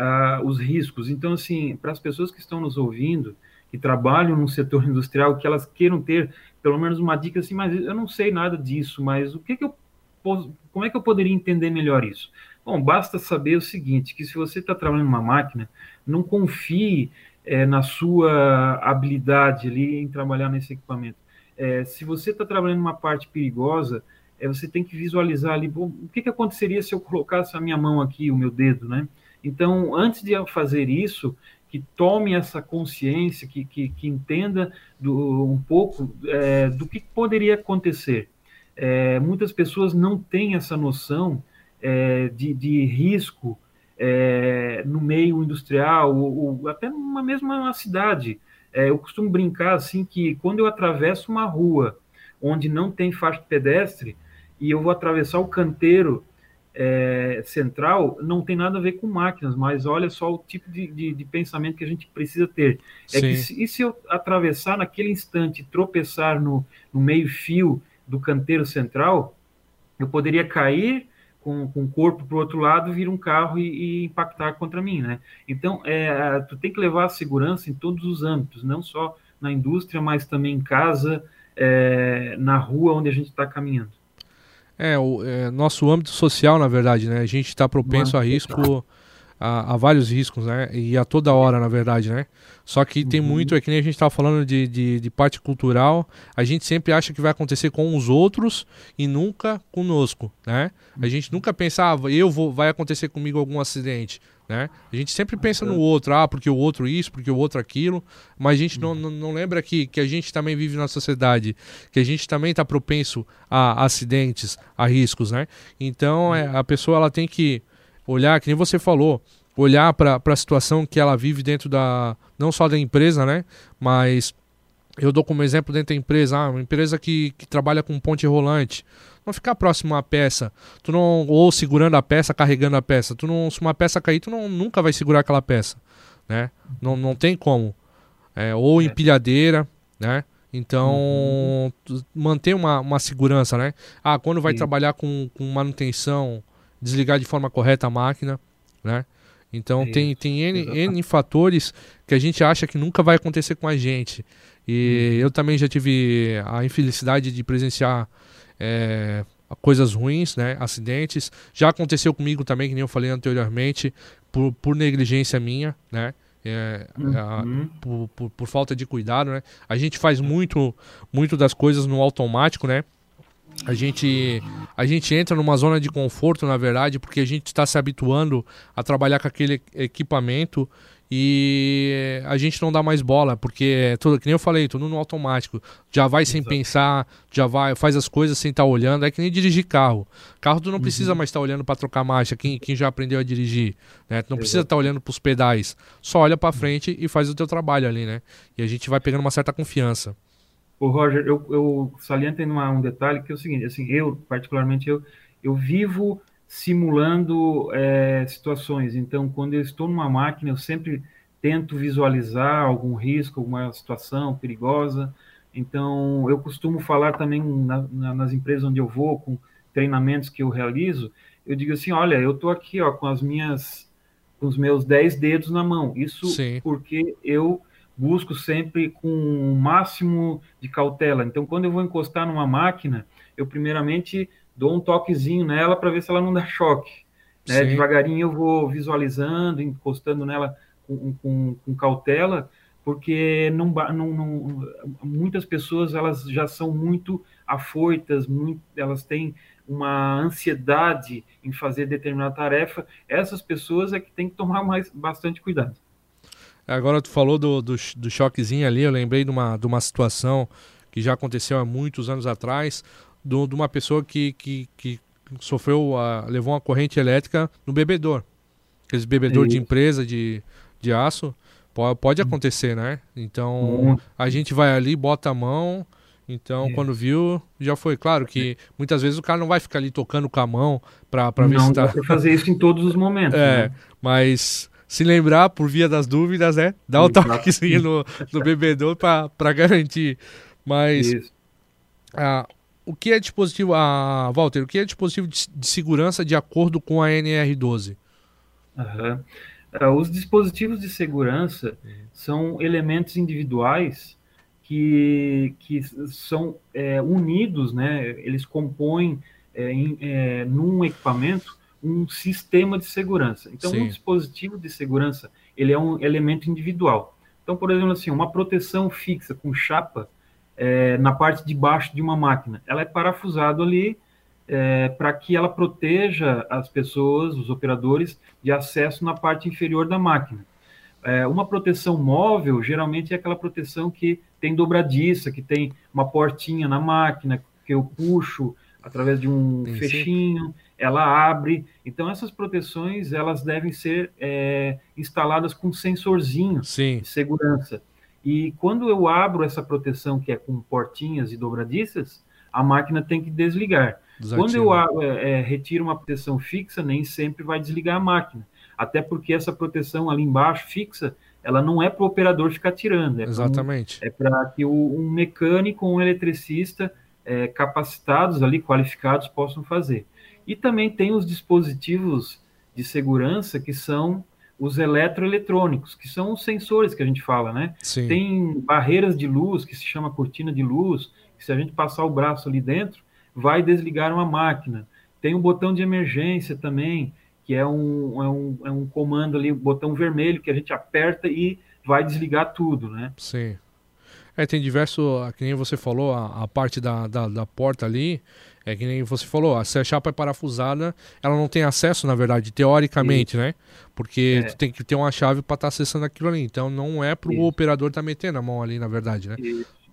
uh, os riscos. Então, assim, para as pessoas que estão nos ouvindo, que trabalham no setor industrial, que elas queiram ter pelo menos uma dica assim, mas eu não sei nada disso, mas o que, que eu como é que eu poderia entender melhor isso? Bom, basta saber o seguinte, que se você está trabalhando numa máquina, não confie é, na sua habilidade ali em trabalhar nesse equipamento. É, se você está trabalhando numa parte perigosa, é, você tem que visualizar ali, bom, o que, que aconteceria se eu colocasse a minha mão aqui, o meu dedo, né? Então, antes de fazer isso, que tome essa consciência, que, que, que entenda do, um pouco é, do que poderia acontecer. É, muitas pessoas não têm essa noção é, de, de, risco é, no meio industrial, ou, ou, até numa mesma cidade. É, eu costumo brincar assim que quando eu atravesso uma rua onde não tem faixa pedestre e eu vou atravessar o canteiro é, central não tem nada a ver com máquinas, mas olha só o tipo de, de, de pensamento que a gente precisa ter. É que se, e se eu atravessar naquele instante, tropeçar no, no meio-fio do canteiro central, eu poderia cair com, com o corpo para o outro lado, vir um carro e, e, impactar contra mim, né? Então, é, tu tem que levar a segurança em todos os âmbitos, não só na indústria, mas também em casa, é, na rua onde a gente está caminhando. É, o é, nosso âmbito social, na verdade, né? A gente está propenso a risco, a, a, vários riscos, né? E a toda hora, na verdade, né? Só que tem uhum. muito, é que nem a gente estava falando de, de, de, parte cultural, a gente sempre acha que vai acontecer com os outros e nunca conosco, né? A gente nunca pensava, ah, eu vou, vai acontecer comigo algum acidente. Né? A gente sempre pensa no outro, ah, porque o outro isso, porque o outro aquilo, mas a gente não, não, lembra que, que a gente também vive na sociedade, que a gente também está propenso a acidentes, a riscos, né? Então é, a pessoa ela tem que olhar, que nem você falou, olhar para a situação que ela vive dentro da, não só da empresa, né? Mas eu dou como exemplo dentro da empresa, ah, uma empresa que, que trabalha com ponte rolante não ficar próximo à peça. Tu não ou segurando a peça, carregando a peça. Tu não, se uma peça cair, tu não, nunca vai segurar aquela peça, né? Não, não tem como. É, ou é. empilhadeira, né? Então, uhum. manter uma, uma segurança, né? Ah, quando vai Sim. trabalhar com, com manutenção, desligar de forma correta a máquina, né? Então tem, tem N, N fatores que a gente acha que nunca vai acontecer com a gente. E uhum. eu também já tive a infelicidade de presenciar é, coisas ruins, né? Acidentes. Já aconteceu comigo também, que nem eu falei anteriormente, por, por negligência minha, né? É, é uhum. por, por, por, falta de cuidado, né? A gente faz muito, muito das coisas no automático, né? A gente, a gente entra numa zona de conforto, na verdade, porque a gente está se habituando a trabalhar com aquele equipamento e a gente não dá mais bola, porque é tudo, que nem eu falei, tudo no automático. Já vai Exato. sem pensar, já vai, faz as coisas sem estar tá olhando. É que nem dirigir carro. Carro tu não uhum. precisa mais estar tá olhando para trocar marcha, quem, quem já aprendeu a dirigir, né? Tu não Exato. precisa estar tá olhando para os pedais. Só olha para frente e faz o teu trabalho ali, né? E a gente vai pegando uma certa confiança. O Roger, eu, eu saliento em um detalhe que é o seguinte, assim, eu particularmente eu eu vivo simulando é, situações. Então, quando eu estou numa máquina, eu sempre tento visualizar algum risco, alguma situação perigosa. Então, eu costumo falar também na, na, nas empresas onde eu vou, com treinamentos que eu realizo, eu digo assim, olha, eu estou aqui ó, com as minhas, com os meus 10 dedos na mão. Isso Sim. porque eu busco sempre com o máximo de cautela. Então, quando eu vou encostar numa máquina, eu primeiramente dou um toquezinho nela para ver se ela não dá choque. Né? Devagarinho eu vou visualizando, encostando nela com, com, com cautela, porque não, não, não, muitas pessoas elas já são muito afoitas, muito, elas têm uma ansiedade em fazer determinada tarefa. Essas pessoas é que tem que tomar mais, bastante cuidado. Agora tu falou do, do, do choquezinho ali, eu lembrei de uma, de uma situação que já aconteceu há muitos anos atrás do, de uma pessoa que, que, que sofreu, a, levou uma corrente elétrica no bebedor. Aqueles bebedor de empresa de, de aço. Pode, pode acontecer, né? Então a gente vai ali, bota a mão. Então, Isso. quando viu, já foi. Claro que muitas vezes o cara não vai ficar ali tocando com a mão para ver não, se tá. Não, fazer isso em todos os momentos. É, né? mas se lembrar, por via das dúvidas, né? Dá o um toquezinho no, no bebedor para garantir. Mas. Isso. O que é dispositivo, ah, Walter, o que é dispositivo de, de segurança de acordo com a NR12? Uhum. Uh, os dispositivos de segurança são elementos individuais que, que são é, unidos, né? Eles compõem é, em, é, num equipamento um sistema de segurança. Então, Sim. um dispositivo de segurança ele é um elemento individual. Então, por exemplo, assim, uma proteção fixa com chapa é, na parte de baixo de uma máquina. Ela é parafusado ali é, para que ela proteja as pessoas, os operadores, de acesso na parte inferior da máquina. É, uma proteção móvel, geralmente, é aquela proteção que tem dobradiça, que tem uma portinha na máquina, que eu puxo através de um Sim. fechinho, ela abre. Então, essas proteções, elas devem ser é, instaladas com sensorzinho Sim. de segurança. E quando eu abro essa proteção que é com portinhas e dobradiças, a máquina tem que desligar. Desativa. Quando eu é, é, retiro uma proteção fixa, nem sempre vai desligar a máquina. Até porque essa proteção ali embaixo, fixa, ela não é para o operador ficar tirando. É Exatamente. Pra, é para que o, um mecânico ou um eletricista é, capacitados ali, qualificados, possam fazer. E também tem os dispositivos de segurança que são os eletroeletrônicos, que são os sensores que a gente fala, né? Sim. Tem barreiras de luz, que se chama cortina de luz, que se a gente passar o braço ali dentro, vai desligar uma máquina. Tem um botão de emergência também, que é um, é um, é um comando ali, um botão vermelho, que a gente aperta e vai desligar tudo, né? Sim. É, tem diversos, que nem você falou, a, a parte da, da, da porta ali, é que nem você falou, se a chapa é parafusada, ela não tem acesso, na verdade, teoricamente, Isso. né? Porque é. tem que ter uma chave para estar tá acessando aquilo ali. Então não é para o operador estar tá metendo a mão ali, na verdade, né?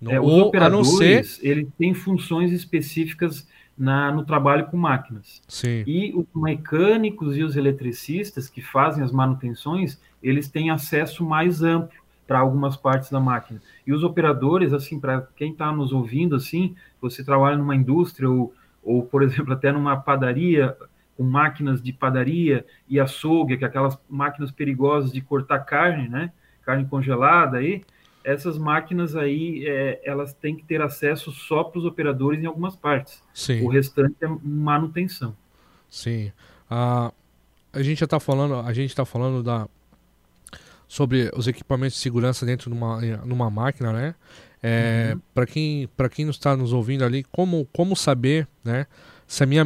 Não, é, os ou, operadores, ser... ele tem funções específicas na, no trabalho com máquinas. Sim. E os mecânicos e os eletricistas que fazem as manutenções, eles têm acesso mais amplo para algumas partes da máquina. E os operadores, assim, para quem está nos ouvindo, assim, você trabalha numa indústria ou, ou, por exemplo, até numa padaria, com máquinas de padaria e açougue, que é aquelas máquinas perigosas de cortar carne, né? Carne congelada aí, essas máquinas aí, é, elas têm que ter acesso só para os operadores em algumas partes. Sim. O restante é manutenção. Sim. Ah, a gente já está falando, a gente está falando da sobre os equipamentos de segurança dentro de uma, numa máquina, né? É, uhum. Para quem para quem está nos ouvindo ali, como como saber, né? se a minha,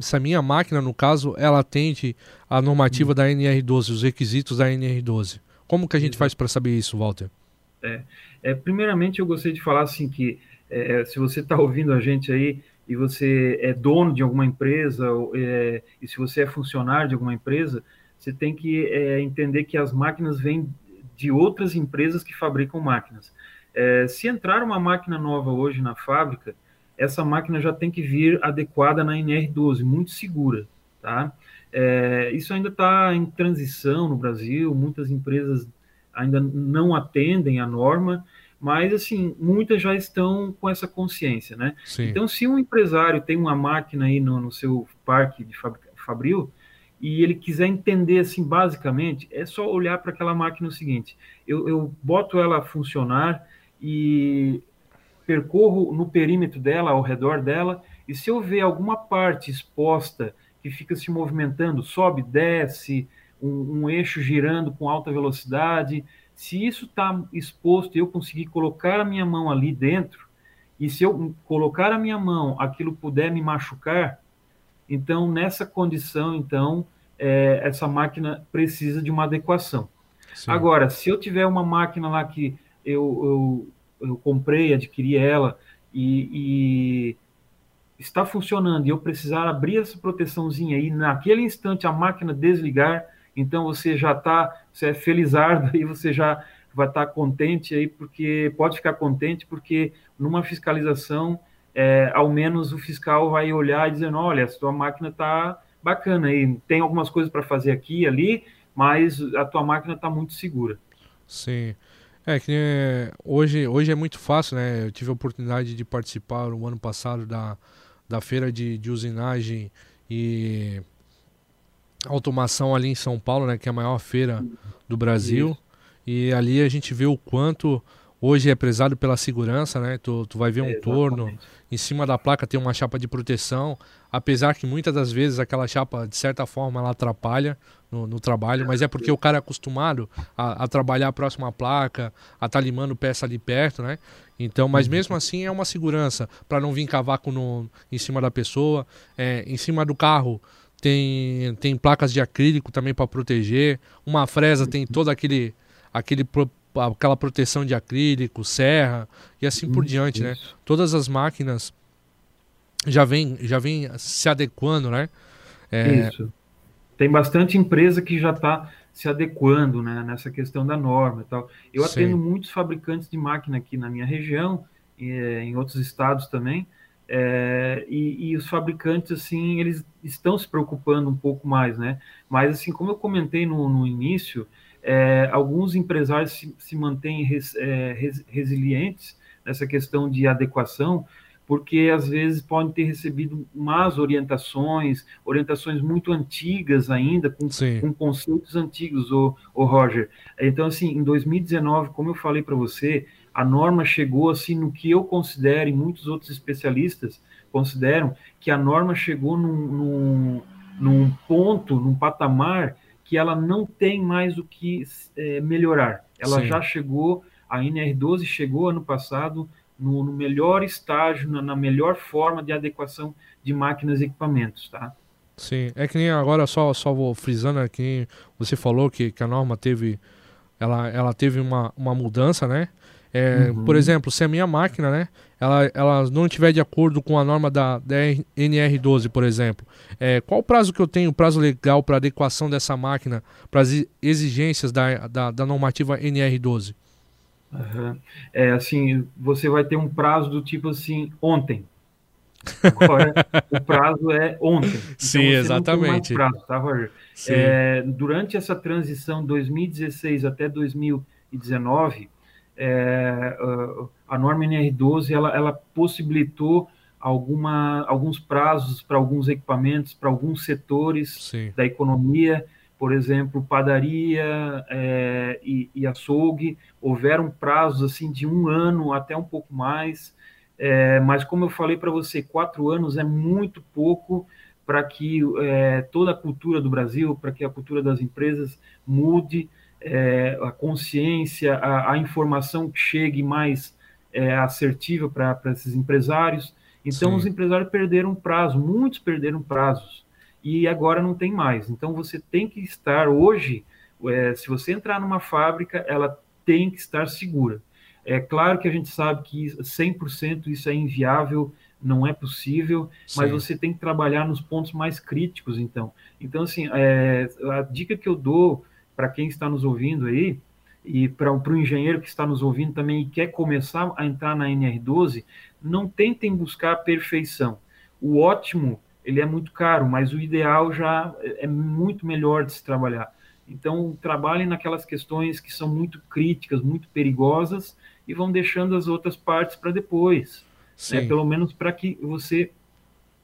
se a minha máquina, no caso, ela atende a normativa hum. da NR12, os requisitos da NR12. Como que a gente faz para saber isso, Walter? É, é, primeiramente, eu gostaria de falar assim que é, se você está ouvindo a gente aí e você é dono de alguma empresa é, e se você é funcionário de alguma empresa, você tem que é, entender que as máquinas vêm de outras empresas que fabricam máquinas. É, se entrar uma máquina nova hoje na fábrica, essa máquina já tem que vir adequada na NR12, muito segura, tá? É, isso ainda está em transição no Brasil, muitas empresas ainda não atendem a norma, mas assim, muitas já estão com essa consciência, né? Sim. Então, se um empresário tem uma máquina aí no, no seu parque de fabril e ele quiser entender assim, basicamente, é só olhar para aquela máquina o seguinte: eu, eu boto ela a funcionar e percorro no perímetro dela, ao redor dela, e se eu ver alguma parte exposta que fica se movimentando, sobe, desce, um, um eixo girando com alta velocidade. Se isso está exposto e eu conseguir colocar a minha mão ali dentro, e se eu colocar a minha mão, aquilo puder me machucar, então nessa condição, então é, essa máquina precisa de uma adequação. Sim. Agora, se eu tiver uma máquina lá que eu, eu, eu comprei, adquiri ela e, e está funcionando e eu precisar abrir essa proteçãozinha aí, naquele instante a máquina desligar, então você já está, você é felizardo aí, você já vai estar tá contente aí, porque pode ficar contente, porque numa fiscalização, é, ao menos o fiscal vai olhar e dizendo, olha, a sua máquina está bacana aí, tem algumas coisas para fazer aqui e ali, mas a tua máquina está muito segura. Sim. É que hoje, hoje é muito fácil, né? Eu tive a oportunidade de participar no ano passado da, da feira de, de usinagem e automação ali em São Paulo, né, que é a maior feira do Brasil. Isso. E ali a gente vê o quanto hoje é prezado pela segurança, né? Tu, tu vai ver um é, torno, em cima da placa tem uma chapa de proteção, apesar que muitas das vezes aquela chapa, de certa forma, ela atrapalha no, no trabalho, mas é porque o cara é acostumado a, a trabalhar próximo à placa, a estar tá limando peça ali perto, né? Então, mas mesmo assim é uma segurança para não vir cavaco no, em cima da pessoa, é, em cima do carro tem, tem placas de acrílico também para proteger, uma fresa tem todo aquele aquele aquela proteção de acrílico, serra e assim por diante, né? Todas as máquinas já vem já vem se adequando, né? É... Isso. Tem bastante empresa que já está se adequando né, nessa questão da norma e tal. Eu Sim. atendo muitos fabricantes de máquina aqui na minha região, e, eh, em outros estados também, é, e, e, os fabricantes, assim, eles estão se preocupando um pouco mais, né? Mas, assim, como eu comentei no, no início, é, alguns empresários se, se mantêm res, é, res, resilientes nessa questão de adequação, porque às vezes podem ter recebido más orientações, orientações muito antigas ainda, com, com conceitos antigos, o, o Roger. Então, assim, em 2019, como eu falei para você, a norma chegou assim no que eu considero, e muitos outros especialistas consideram, que a norma chegou num, num, num ponto, num patamar que ela não tem mais o que é, melhorar. Ela Sim. já chegou, a NR12 chegou ano passado no, no melhor estágio, na, na, melhor forma de adequação de máquinas e equipamentos, tá? Sim, é que nem agora só só vou frisando aqui, você falou que, que a norma teve ela, ela teve uma, uma mudança, né? É, uhum. Por exemplo, se a minha máquina, né, ela, ela não estiver de acordo com a norma da, da NR12, por exemplo, é, qual o prazo que eu tenho, prazo legal para adequação dessa máquina para as exigências da, da, da normativa NR12? Uhum. É assim, você vai ter um prazo do tipo assim, ontem. Agora, o prazo é ontem. Então, Sim, exatamente. prazo, tá? É, durante essa transição 2016 até 2019, é, a norma NR12 ela, ela possibilitou alguma, alguns prazos para alguns equipamentos, para alguns setores Sim. da economia, por exemplo, padaria é, e, e, açougue, houveram prazos assim de um ano até um pouco mais, é, mas como eu falei para você, quatro anos é muito pouco para que é, toda a cultura do Brasil, para que a cultura das empresas mude, é, a consciência, a, a, informação que chegue mais é, assertiva para esses empresários. Então Sim. os empresários perderam prazo, muitos perderam prazos e agora não tem mais. Então você tem que estar hoje, é, se você entrar numa fábrica, ela tem que estar segura. É claro que a gente sabe que 100% isso é inviável, não é possível, Sim. mas você tem que trabalhar nos pontos mais críticos, então. Então, assim, é, a dica que eu dou para quem está nos ouvindo aí, e para o engenheiro que está nos ouvindo também e quer começar a entrar na NR12, não tentem buscar a perfeição. O ótimo, ele é muito caro, mas o ideal já é muito melhor de se trabalhar. Então, trabalhem naquelas questões que são muito críticas, muito perigosas, e vão deixando as outras partes para depois. Né? Pelo menos para que você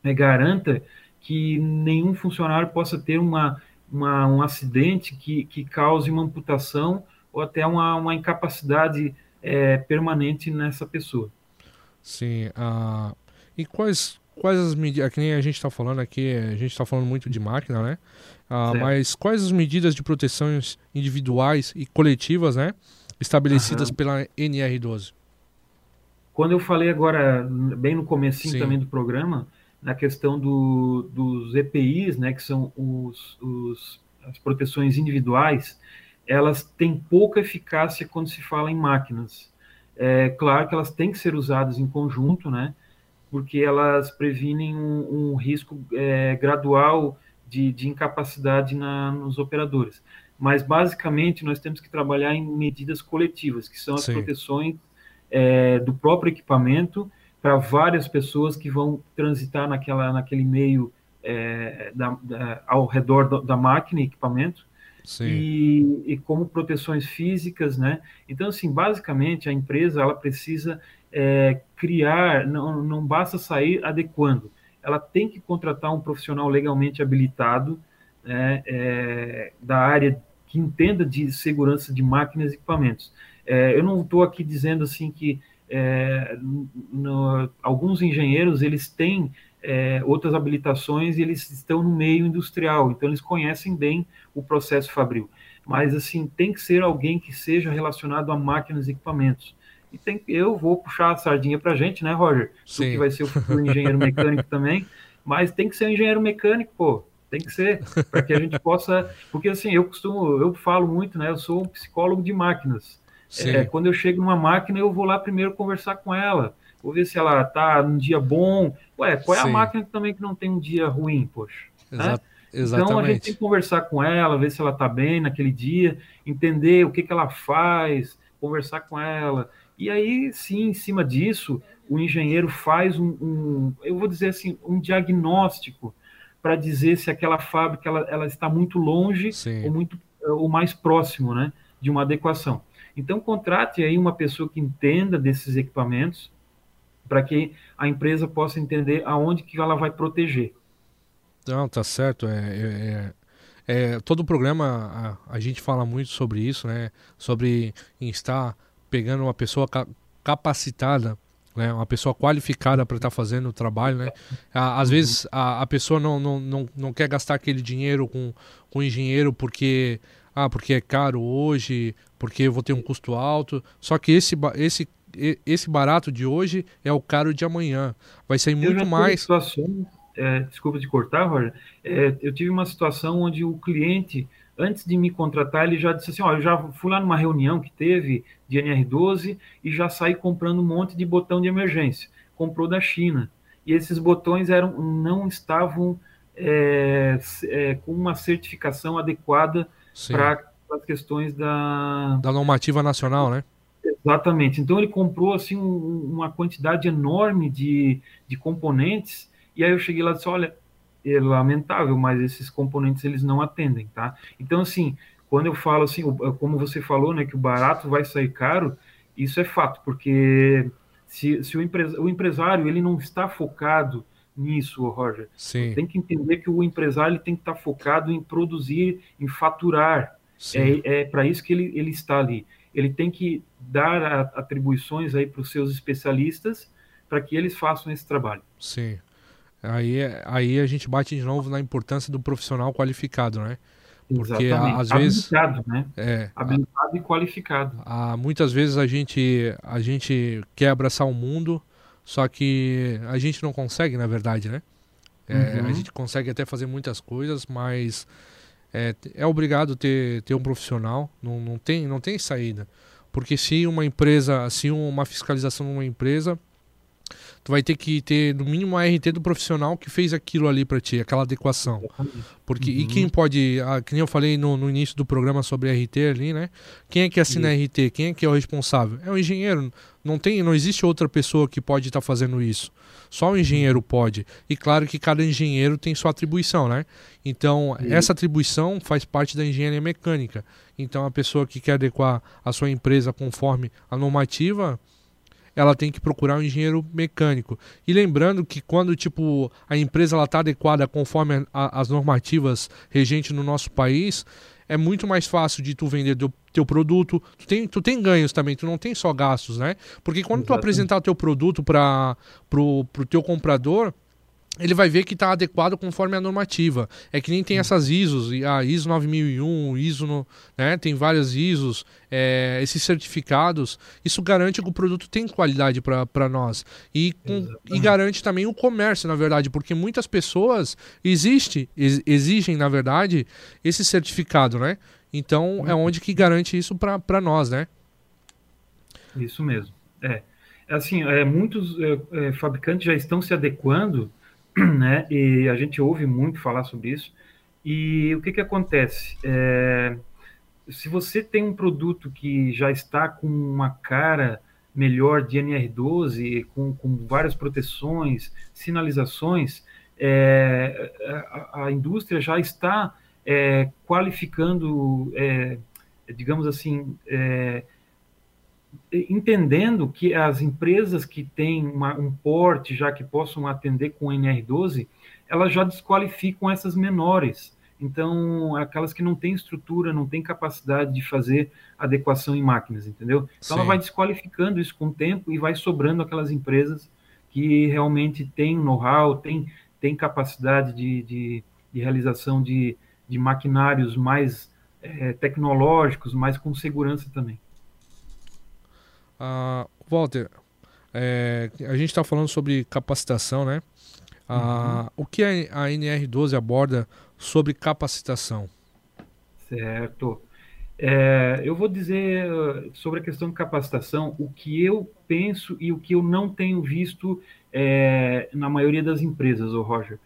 né, garanta que nenhum funcionário possa ter uma, uma, um acidente que, que cause uma amputação ou até uma, uma incapacidade é, permanente nessa pessoa. Sim. Uh, e quais, quais as medidas, é que nem a gente está falando aqui, a gente está falando muito de máquina, né? Uh, mas quais as medidas de proteções individuais e coletivas, né? Estabelecidas uhum. pela NR12? Quando eu falei agora, bem no comecinho Sim. também do programa, na questão do, dos EPIs, né, que são os, os, as proteções individuais, elas têm pouca eficácia quando se fala em máquinas. É claro que elas têm que ser usadas em conjunto, né, porque elas previnem um, um risco é, gradual de, de incapacidade na, nos operadores. Mas, basicamente, nós temos que trabalhar em medidas coletivas, que são as Sim. proteções é, do próprio equipamento para várias pessoas que vão transitar naquela, naquele meio é, da, da, ao redor da, da máquina e equipamento. E, e, como proteções físicas, né? Então, assim, basicamente a empresa ela precisa é, criar, não, não basta sair adequando, ela tem que contratar um profissional legalmente habilitado né, é, da área que entenda de segurança de máquinas e equipamentos. É, eu não estou aqui dizendo assim que é, no, alguns engenheiros eles têm é, outras habilitações e eles estão no meio industrial, então eles conhecem bem o processo fabril. Mas assim tem que ser alguém que seja relacionado a máquinas e equipamentos. E tem, eu vou puxar a sardinha para a gente, né, Roger? Sim. Tu que vai ser o futuro engenheiro mecânico também, mas tem que ser um engenheiro mecânico, pô. Tem que ser, para que a gente possa. Porque assim, eu costumo, eu falo muito, né? Eu sou um psicólogo de máquinas. É, quando eu chego numa máquina, eu vou lá primeiro conversar com ela. Vou ver se ela tá num dia bom. Ué, qual é Sim. a máquina também que não tem um dia ruim, poxa? Né? Então a gente tem que conversar com ela, ver se ela tá bem naquele dia, entender o que, que ela faz, conversar com ela. E aí, sim, em cima disso, o engenheiro faz um, um eu vou dizer assim, um diagnóstico para dizer se aquela fábrica ela, ela está muito longe sim. ou muito ou mais próximo, né, de uma adequação. Então, contrate aí uma pessoa que entenda desses equipamentos para que a empresa possa entender aonde que ela vai proteger. Não, tá certo. É, é, é, é todo o programa a, a, gente fala muito sobre isso, né? Sobre estar pegando uma pessoa capacitada, né? Uma pessoa qualificada para estar tá fazendo o trabalho, né? Às uhum. vezes a, a pessoa não, não, não, não quer gastar aquele dinheiro com, com engenheiro porque ah, porque é caro hoje, porque eu vou ter um custo alto. Só que esse, esse, esse barato de hoje é o caro de amanhã. Vai ser muito mais. Situação, é, desculpa de cortar, Roger. É, eu tive uma situação onde o cliente, antes de me contratar, ele já disse assim: Ó, eu já fui lá numa reunião que teve de NR12 e já saí comprando um monte de botão de emergência. Comprou da China. E esses botões eram, não estavam é, é com uma certificação adequada para as questões da... Da normativa nacional, né? Exatamente. Então ele comprou assim um, uma quantidade enorme de, de componentes e aí eu cheguei lá e disse, olha, é lamentável, mas esses componentes eles não atendem, tá? Então assim, quando eu falo assim, como você falou, né, que o barato vai sair caro, isso é fato, porque se, se o, empres, o empresário ele não está focado nisso, Roger. Sim. Tem que entender que o empresário tem que estar focado em produzir, em faturar. Sim. É, é para isso que ele, ele está ali. Ele tem que dar a, atribuições aí para os seus especialistas para que eles façam esse trabalho. Sim. Aí, aí a gente bate de novo na importância do profissional qualificado, né? Porque Exatamente. às vezes habilitado, né? É, habilitado a, e qualificado. A, muitas vezes a gente a gente quer abraçar o mundo, Só que a gente não consegue, na verdade, né? É, uhum. A gente consegue até fazer muitas coisas, mas é, é obrigado ter, ter um profissional, não, não, tem, não tem saída. Porque se uma empresa, se uma fiscalização de uma empresa tu vai ter que ter no mínimo a RT do profissional que fez aquilo ali para ti, aquela adequação. Porque uhum. e quem pode, ah, que nem eu falei no, no, início do programa sobre RT ali, né? Quem é que assina a RT? Quem é que é o responsável? É o engenheiro. Não tem, não existe outra pessoa que pode estar tá fazendo isso. Só o engenheiro pode. E claro que cada engenheiro tem sua atribuição, né? Então, essa atribuição faz parte da engenharia mecânica. Então, a pessoa que quer adequar a sua empresa conforme a normativa, ela tem que procurar um engenheiro mecânico. E lembrando que quando tipo a empresa está adequada conforme a, as normativas regentes no nosso país, é muito mais fácil de tu vender teu, teu produto. Tu tem, tu tem ganhos também, tu não tem só gastos, né? Porque quando Exatamente. tu apresentar o teu produto para pro, pro teu comprador, ele vai ver que está adequado conforme a normativa. É que nem tem essas ISOs, a ISO 9001, ISO, no, né, tem várias ISOs, é, esses certificados, isso garante que o produto tem qualidade para nós. E, com, e garante também o comércio, na verdade, porque muitas pessoas existe, ex, exigem, na verdade, esse certificado, né? Então é onde que garante isso para nós, né? Isso mesmo. É. Assim, é, muitos é, é fabricantes já estão se adequando né? E a gente ouve muito falar sobre isso. E o que, que acontece? É, se você tem um produto que já está com uma cara melhor de NR12, com, com várias proteções, sinalizações, é, a, a, indústria já está é, qualificando, é, digamos assim, é, entendendo que as empresas que têm uma, um porte já que possam atender com NR12, elas já desqualificam essas menores. Então, aquelas que não têm estrutura, não têm capacidade de fazer adequação em máquinas, entendeu? Então, Sim. ela vai desqualificando isso com o tempo e vai sobrando aquelas empresas que realmente têm know-how, têm, têm capacidade de, de, de realização de, de maquinários mais é, tecnológicos, mais com segurança também. Uh, Walter, é, a gente está falando sobre capacitação, né? Uh, uhum. O que a NR12 aborda sobre capacitação? Certo. É, eu vou dizer uh, sobre a questão de capacitação o que eu penso e o que eu não tenho visto é, na maioria das empresas, o Roger.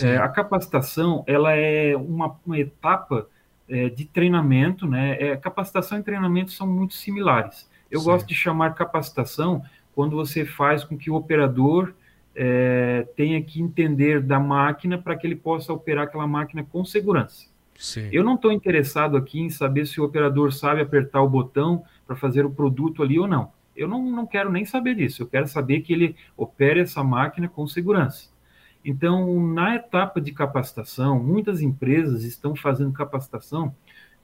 É, a capacitação ela é uma, uma etapa é, de treinamento, né? É, capacitação e treinamento são muito similares. Eu Sim. gosto de chamar capacitação quando você faz com que o operador é, tenha que entender da máquina para que ele possa operar aquela máquina com segurança. Sim. Eu não estou interessado aqui em saber se o operador sabe apertar o botão para fazer o produto ali ou não. Eu não, não quero nem saber disso. Eu quero saber que ele opere essa máquina com segurança. Então, na etapa de capacitação, muitas empresas estão fazendo capacitação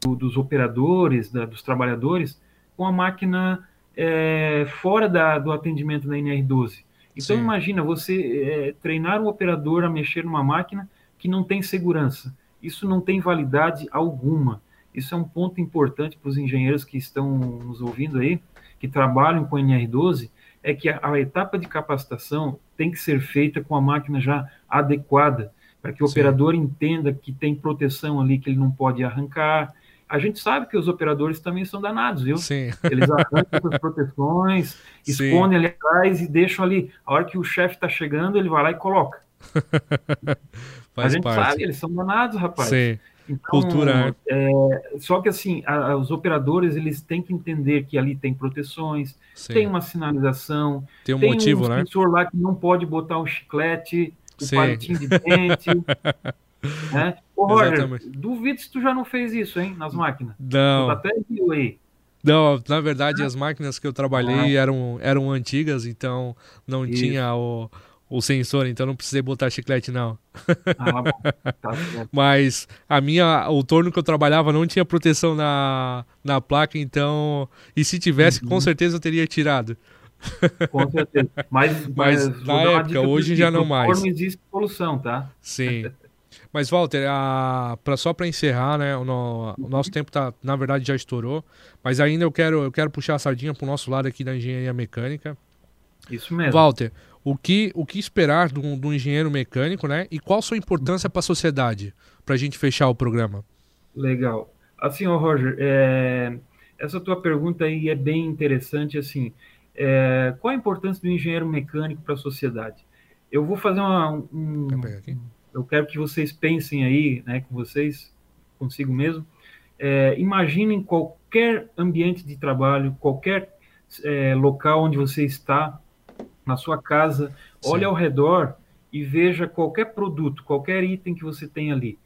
do, dos operadores, da, dos trabalhadores, com a máquina é, fora da, do atendimento da NR12. Então, Sim. imagina você é, treinar um operador a mexer numa máquina que não tem segurança. Isso não tem validade alguma. Isso é um ponto importante para os engenheiros que estão nos ouvindo aí, que trabalham com NR12, é que a, a etapa de capacitação tem que ser feita com a máquina já adequada, para que o Sim. operador entenda que tem proteção ali, que ele não pode arrancar, a gente sabe que os operadores também são danados, viu? Sim. Eles arrancam as proteções, escondem ali atrás e deixam ali. A hora que o chefe está chegando, ele vai lá e coloca. a gente parte. sabe, eles são danados, rapaz. Sim. Então, Cultura. Né? É, só que assim, a, os operadores eles têm que entender que ali tem proteções, Sim. tem uma sinalização, tem um tem motivo, um né? sensor lá que não pode botar um chiclete, o um palitinho de dente. Né? Ô, Roger, duvido se tu já não fez isso, hein, nas máquinas. Não. Tu até viu aí. Não, na verdade, as máquinas que eu trabalhei ah. eram, eram antigas, então não isso. tinha o, o sensor, então não precisei botar chiclete, não. Ah, bom. Tá Mas a minha, o torno que eu trabalhava não tinha proteção na, na placa, então. E se tivesse, uhum. com certeza eu teria tirado. Com certeza. Mas, mas, mas na época, hoje já não mais. Não existe solução, tá? Sim. Mas, Walter, a, pra, só para encerrar, né? O, no, o, nosso tempo, tá, na verdade, já estourou. Mas ainda eu quero, eu quero puxar a sardinha para o nosso lado aqui da engenharia mecânica. Isso mesmo. Walter, o que, o que esperar do, do engenheiro mecânico, né? E qual sua importância para a sociedade, para a gente fechar o programa? Legal. Assim, ó, Roger, é, essa tua pergunta aí é bem interessante, assim, é, qual a importância do engenheiro mecânico para a sociedade? Eu vou fazer uma, um, eu quero que vocês pensem aí, né, com vocês, consigo mesmo, é, imaginem qualquer ambiente de trabalho, qualquer é, local onde você está, na sua casa, Sim. olhe ao redor e veja qualquer produto, qualquer item que você tem ali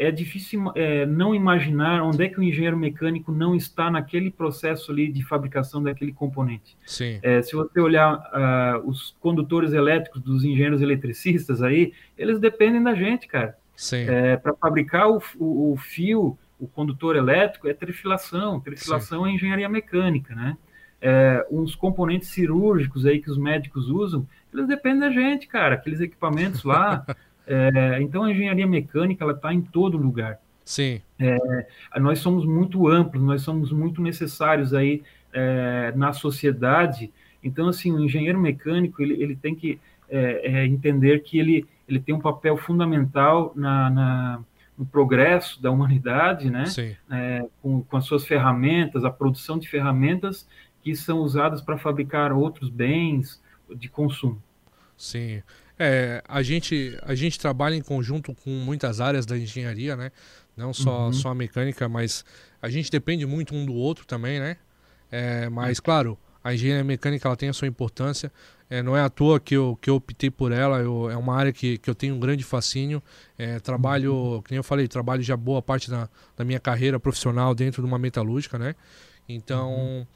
é difícil é, não imaginar onde é que o engenheiro mecânico não está naquele processo ali de fabricação daquele componente. Sim. É, se você olhar uh, os condutores elétricos dos engenheiros eletricistas aí, eles dependem da gente, cara. É, Para fabricar o, o, o, fio, o condutor elétrico, é trifilação. Trifilação Sim. é engenharia mecânica, né? É, uns componentes cirúrgicos aí que os médicos usam, eles dependem da gente, cara. Aqueles equipamentos lá... É, então, a engenharia mecânica ela está em todo lugar. Sim. É, nós somos muito amplos, nós somos muito necessários aí é, na sociedade. Então, assim, o engenheiro mecânico ele, ele tem que é, é, entender que ele, ele tem um papel fundamental na, na no progresso da humanidade, né? É, com, com as suas ferramentas, a produção de ferramentas que são usadas para fabricar outros bens de consumo. Sim. É, a gente, a gente trabalha em conjunto com muitas áreas da engenharia, né? Não só, uhum. só a mecânica, mas a gente depende muito um do outro também, né? É, mas, uhum. claro, a engenharia mecânica ela tem a sua importância. É, não é à toa que eu, que eu optei por ela. Eu, é uma área que, que eu tenho um grande fascínio. É, trabalho, uhum. como eu falei, trabalho já boa parte da, da minha carreira profissional dentro de uma metalúrgica, né? Então, uhum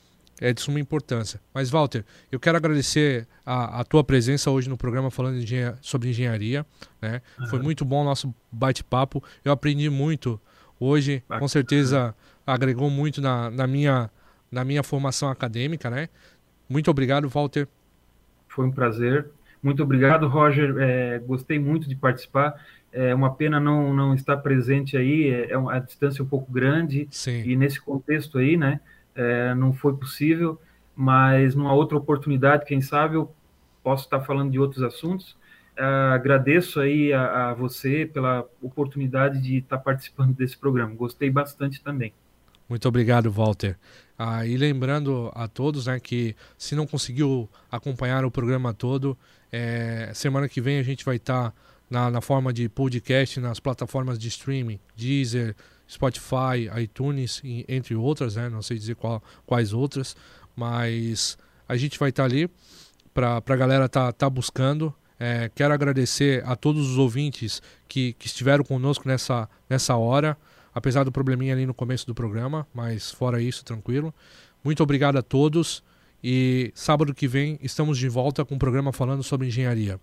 é de suma importância. Mas, Walter, eu quero agradecer a, a tua presença hoje no programa falando sobre engenharia. Né? Uhum. Foi muito bom o nosso bate-papo. Eu aprendi muito hoje, Bacana. com certeza agregou muito na, na, minha, na minha formação acadêmica. Né? Muito obrigado, Walter. Foi um prazer. Muito obrigado, Roger. É, gostei muito de participar. É uma pena não, não estar presente aí, é, é uma distância um pouco grande. Sim. E nesse contexto aí, né? É, não foi possível, mas numa outra oportunidade, quem sabe, eu posso estar falando de outros assuntos. É, agradeço aí a, a, você pela oportunidade de estar participando desse programa. Gostei bastante também. Muito obrigado, Walter. Ah, e lembrando a todos né, que se não conseguiu acompanhar o programa todo, é, semana que vem a gente vai estar na, na forma de podcast nas plataformas de streaming, Deezer, Spotify, iTunes, entre outras, né? Não sei dizer qual, quais outras, mas a gente vai estar tá ali para a galera tá, tá buscando. É, quero agradecer a todos os ouvintes que, que estiveram conosco nessa, nessa hora, apesar do probleminha ali no começo do programa, mas fora isso, tranquilo. Muito obrigado a todos e sábado que vem estamos de volta com um programa falando sobre engenharia.